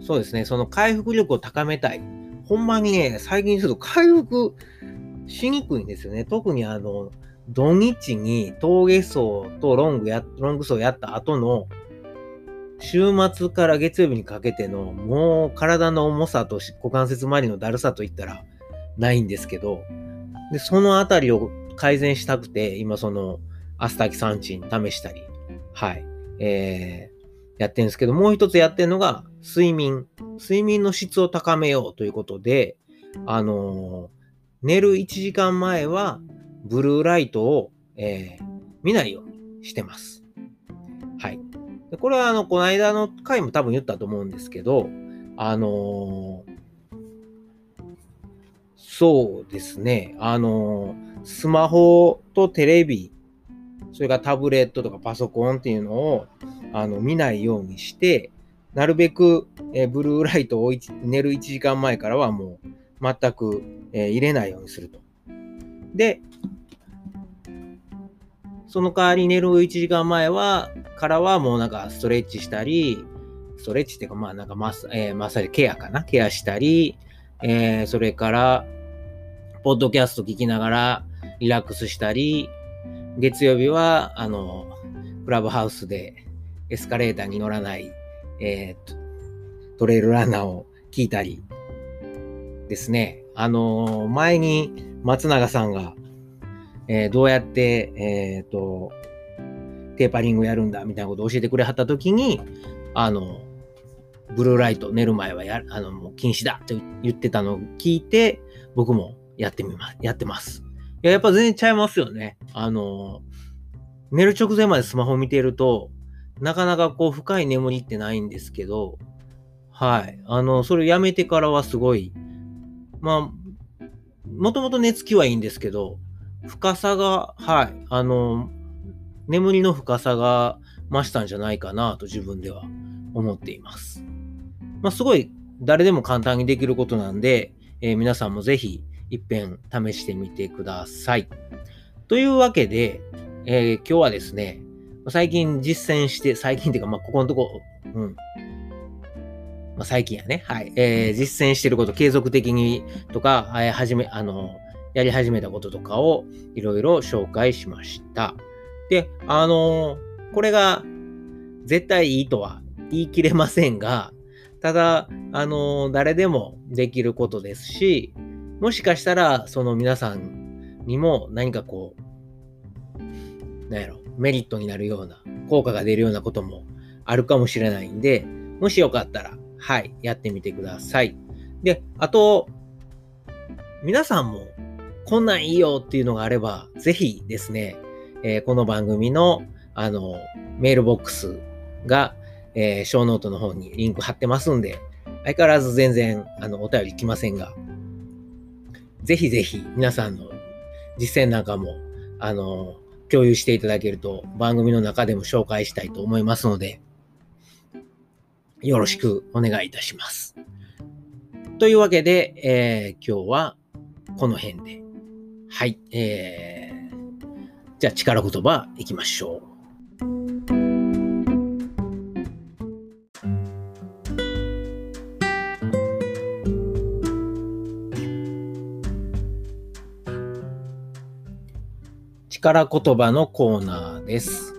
そうですね、その回復力を高めたい。ほんまにね、最近すると回復しにくいんですよね。特にあの、土日に峠走とロングや、ロング走やった後の週末から月曜日にかけてのもう体の重さと股関節周りのだるさといったらないんですけど、で、そのあたりを改善したくて、今そのアスタキサンチン試したり、はい、えー、やってるんですけど、もう一つやってるのが睡眠。睡眠の質を高めようということで、あのー、寝る1時間前はブルーライトを、えー、見ないようにしてます。はい。でこれはあの、この間の回も多分言ったと思うんですけど、あのー、そうですね、あの、スマホとテレビ、それからタブレットとかパソコンっていうのをあの見ないようにして、なるべく、えブルーライトを寝る1時間前からはもう全く、えー、入れないようにすると。で、その代わり寝る1時間前は、からはもうなんかストレッチしたり、ストレッチっていうかまあなんかマッ,、えー、マッサージケアかな？ケアしたり、えー、それから、ポッドキャスト聞きながらリラックスしたり、月曜日は、あの、クラブハウスでエスカレーターに乗らない、えー、トレイルランナーを聞いたりですね。あの、前に松永さんが、えー、どうやって、えっ、と、テーパリングやるんだみたいなことを教えてくれはったときに、あの、ブルーライト寝る前はや、あの、もう禁止だって言ってたのを聞いて、僕もやってみます、やってます。いや、やっぱ全然ちゃいますよね。あの、寝る直前までスマホ見てると、なかなかこう深い眠りってないんですけど、はい。あの、それをやめてからはすごい、まあ、もともと寝つきはいいんですけど、深さが、はい。あの、眠りの深さが増したんじゃないかなと自分では思っています。まあ、すごい誰でも簡単にできることなんで、えー、皆さんもぜひ一遍試してみてください。というわけで、えー、今日はですね、最近実践して、最近っていうか、まあ、ここのとこ、うん。まあ、最近やね。はい。えー、実践してること、継続的にとか、えー、始め、あの、やり始めたこととかをいろいろ紹介しました。で、あのー、これが絶対いいとは言い切れませんが、ただ、あのー、誰でもできることですし、もしかしたら、その皆さんにも何かこう、なんやろ、メリットになるような、効果が出るようなこともあるかもしれないんで、もしよかったら、はい、やってみてください。で、あと、皆さんもこんなんいいよっていうのがあれば、ぜひですね、えー、この番組の、あの、メールボックスが、えー、ショーノートの方にリンク貼ってますんで、相変わらず全然、あの、お便り来ませんが、ぜひぜひ皆さんの実践なんかも、あの、共有していただけると番組の中でも紹介したいと思いますので、よろしくお願いいたします。というわけで、えー、今日はこの辺で。はい。えー、じゃあ力言葉いきましょう。力言葉のコーナーです。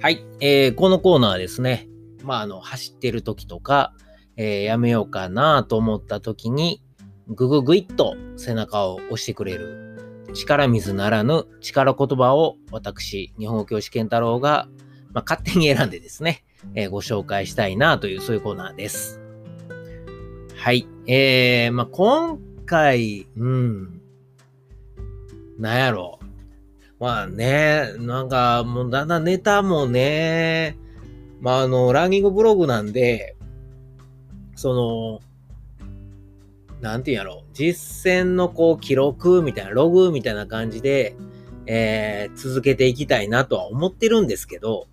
はい。えー、このコーナーですね。まあ、あの、走ってる時とか、えー、やめようかなと思った時に、ぐぐぐいっと背中を押してくれる、力水ならぬ力言葉を私、日本語教師健太郎が、まあ、勝手に選んでですね、えー、ご紹介したいなという、そういうコーナーです。はい。えー、まあ、今回、うん、なんやろう。まあね、なんかもうだんだんネタもね、まああの、ランニングブログなんで、その、なんていうんやろ、実践のこう記録みたいな、ログみたいな感じで、えー、続けていきたいなとは思ってるんですけど、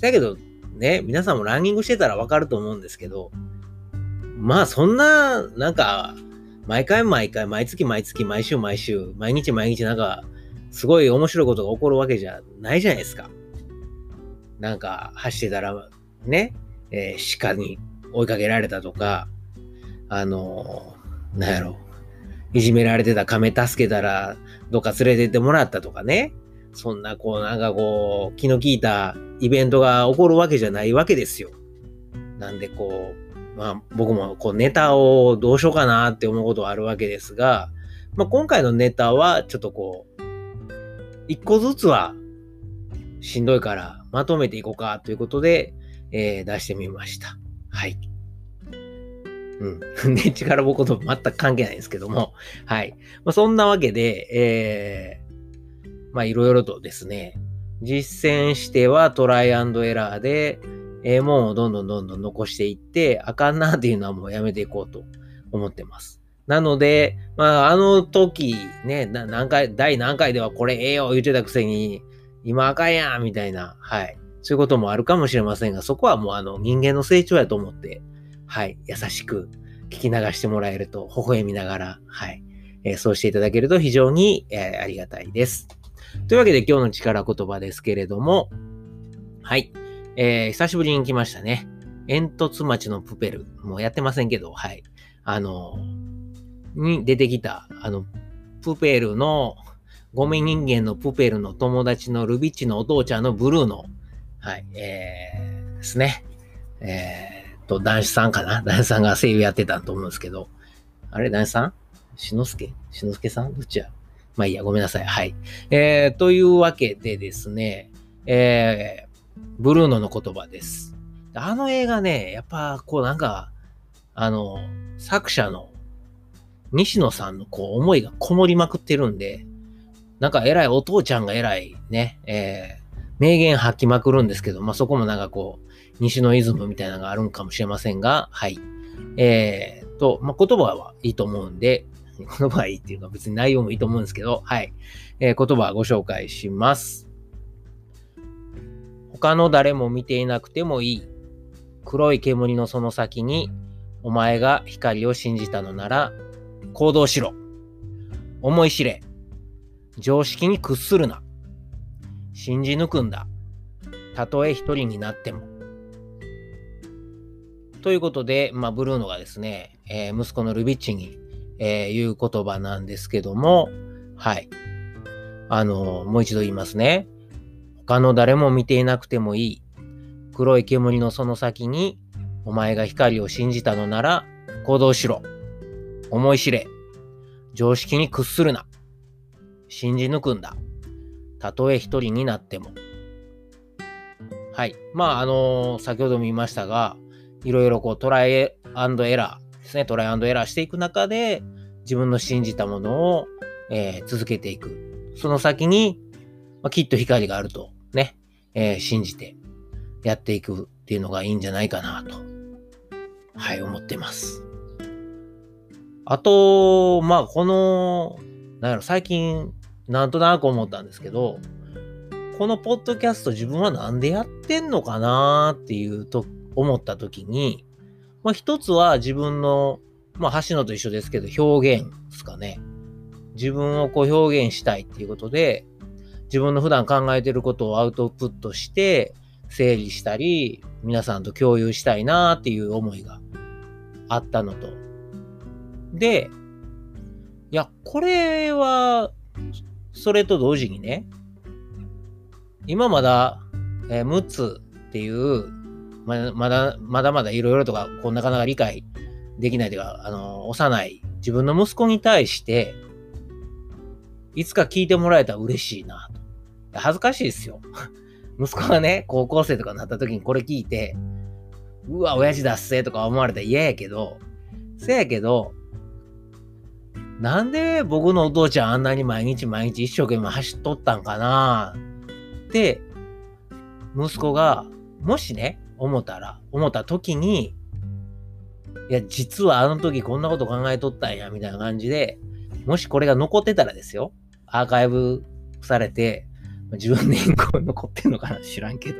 だけどね、皆さんもランニングしてたらわかると思うんですけど、まあそんな、なんか、毎回毎回、毎月毎月、毎週毎週、毎日毎日なんか、すごい面白いことが起こるわけじゃないじゃないですか。なんか、走ってたら、ね、えー、鹿に追いかけられたとか、あのー、なんやろ、いじめられてた亀助けたら、どっか連れてってもらったとかね。そんな、こう、なんかこう、気の利いたイベントが起こるわけじゃないわけですよ。なんで、こう、まあ、僕もこうネタをどうしようかなって思うことはあるわけですが、まあ、今回のネタはちょっとこう、一個ずつはしんどいからまとめていこうかということで、えー、出してみました。はい。うん。ね、力ぼこと全く関係ないんですけども、はい。まあ、そんなわけで、えー、まあいろいろとですね、実践してはトライアンドエラーで、ええもんをどんどんどんどん残していって、あかんなっていうのはもうやめていこうと思ってます。なので、まあ、あの時、ね、何回、第何回ではこれええよ言ってたくせに、今あかんやんみたいな、はい。そういうこともあるかもしれませんが、そこはもうあの人間の成長やと思って、はい、優しく、聞き流してもらえると、微笑みながら、はい。えー、そうしていただけると非常に、えー、ありがたいです。というわけで今日の力言葉ですけれども、はい。えー、久しぶりに来ましたね。煙突町のプペル。もうやってませんけど、はい。あの、に出てきた、あの、プペルの、ゴミ人間のプペルの友達のルビッチのお父ちゃんのブルーの、はい、えー、ですね。えー、と、男子さんかな？男子さんが声優やってたと思うんですけど、あれ？男子さん？しのすけ？しのすけさん？どっちや？まあいいや、ごめんなさい。はい。えー、というわけでですね、えー、ブルーノの言葉です。あの映画ね、やっぱ、こうなんか、あの、作者の西野さんのこう思いがこもりまくってるんで、なんか偉いお父ちゃんが偉いね、えー、名言吐きまくるんですけど、まあ、そこもなんかこう、西野イズムみたいなのがあるんかもしれませんが、はい。えー、と、まあ、言葉はいいと思うんで、言葉はいいっていうか別に内容もいいと思うんですけど、はい。えー、言葉ご紹介します。他の誰も見ていなくてもいい。黒い煙のその先に、お前が光を信じたのなら、行動しろ。思い知れ。常識に屈するな。信じ抜くんだ。たとえ一人になっても。ということで、まあ、ブルーノがですね、えー、息子のルビッチに、えー、言う言葉なんですけども、はい。あのー、もう一度言いますね。他の誰も見ていなくてもいい。黒い煙のその先に、お前が光を信じたのなら、行動しろ。思い知れ。常識に屈するな。信じ抜くんだ。たとえ一人になっても。はい。まあ、あのー、先ほども言いましたが、いろいろこうトライアンドエラーですね。トライアンドエラーしていく中で、自分の信じたものを、えー、続けていく。その先に、まあ、きっと光があるとね、えー、信じてやっていくっていうのがいいんじゃないかなと、はい、思ってます。あと、まあ、この、なんやろ、最近、なんとなく思ったんですけど、このポッドキャスト自分はなんでやってんのかなっていうと、思った時に、まあ一つは自分の、まあ橋野と一緒ですけど表現ですかね。自分をこう表現したいっていうことで、自分の普段考えてることをアウトプットして、整理したり、皆さんと共有したいなっていう思いがあったのと、で、いや、これは、それと同時にね、今まだ、えー、6つっていう、ままだ、まだまだいろいろとか、こうなかなか理解できないというか、あの、幼い自分の息子に対して、いつか聞いてもらえたら嬉しいなと。恥ずかしいですよ。息子がね、高校生とかになった時にこれ聞いて、うわ、親父だっせとか思われたら嫌やけど、せやけど、なんで僕のお父ちゃんあんなに毎日毎日一生懸命走っとったんかな？って、息子が、もしね、思ったら、思った時に、いや、実はあの時こんなこと考えとったんや、みたいな感じで、もしこれが残ってたらですよ、アーカイブされて、自分年功残ってんのかな？知らんけど。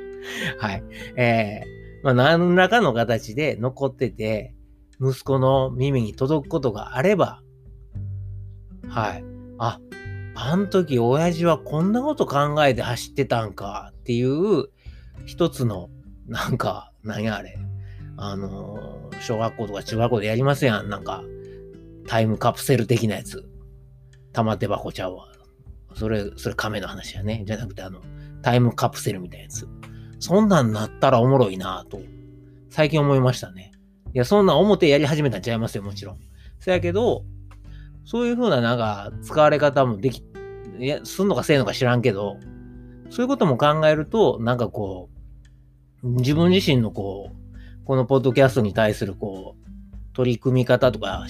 はい。えー、まあ、何らかの形で残ってて、息子の耳に届くことがあれば、はい。あ、あの時親父はこんなこと考えて走ってたんかっていう一つの、なんか、何やあれ。あの、小学校とか中学校でやりますやん。なんか、タイムカプセル的なやつ。玉手箱ちゃうわ。それ、それ亀の話やね。じゃなくてあの、タイムカプセルみたいなやつ。そんなんなったらおもろいなと、最近思いましたね。いや、そんな表やり始めたんちゃいますよ、もちろん。そやけど、そういう風ななんか使われ方もでき、いや、すんのかせんのか知らんけど、そういうことも考えると、なんかこう、自分自身のこう、このポッドキャストに対するこう、取り組み方とか、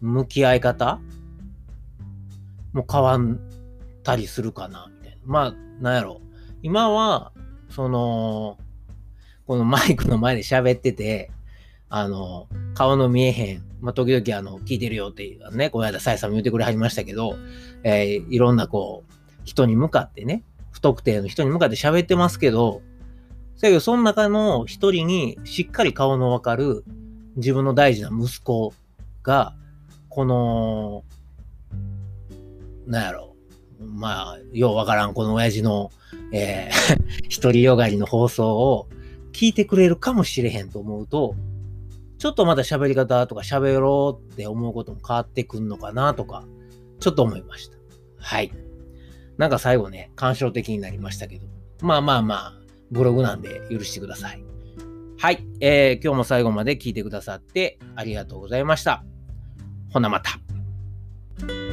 向き合い方も変わったりするかな、みたいな。まあ、なんやろ。今は、その、このマイクの前で喋ってて、あの、顔の見えへん、まあ、時々あの、聞いてるよっていうね、この間、さえさんも言ってくれはりましたけど、えー、いろんなこう、人に向かってね、不特定の人に向かって喋ってますけど、だけど、その中の一人にしっかり顔のわかる、自分の大事な息子が、この、なんやろ、まあ、ようわからんこの親父の、えー、独りよがりの放送を聞いてくれるかもしれへんと思うと、ちょっとまた喋り方とか喋ろうって思うことも変わってくんのかなとか、ちょっと思いました。はい。なんか最後ね、感傷的になりましたけど。まあまあまあ、ブログなんで許してください。はい。えー、今日も最後まで聞いてくださってありがとうございました。ほなまた。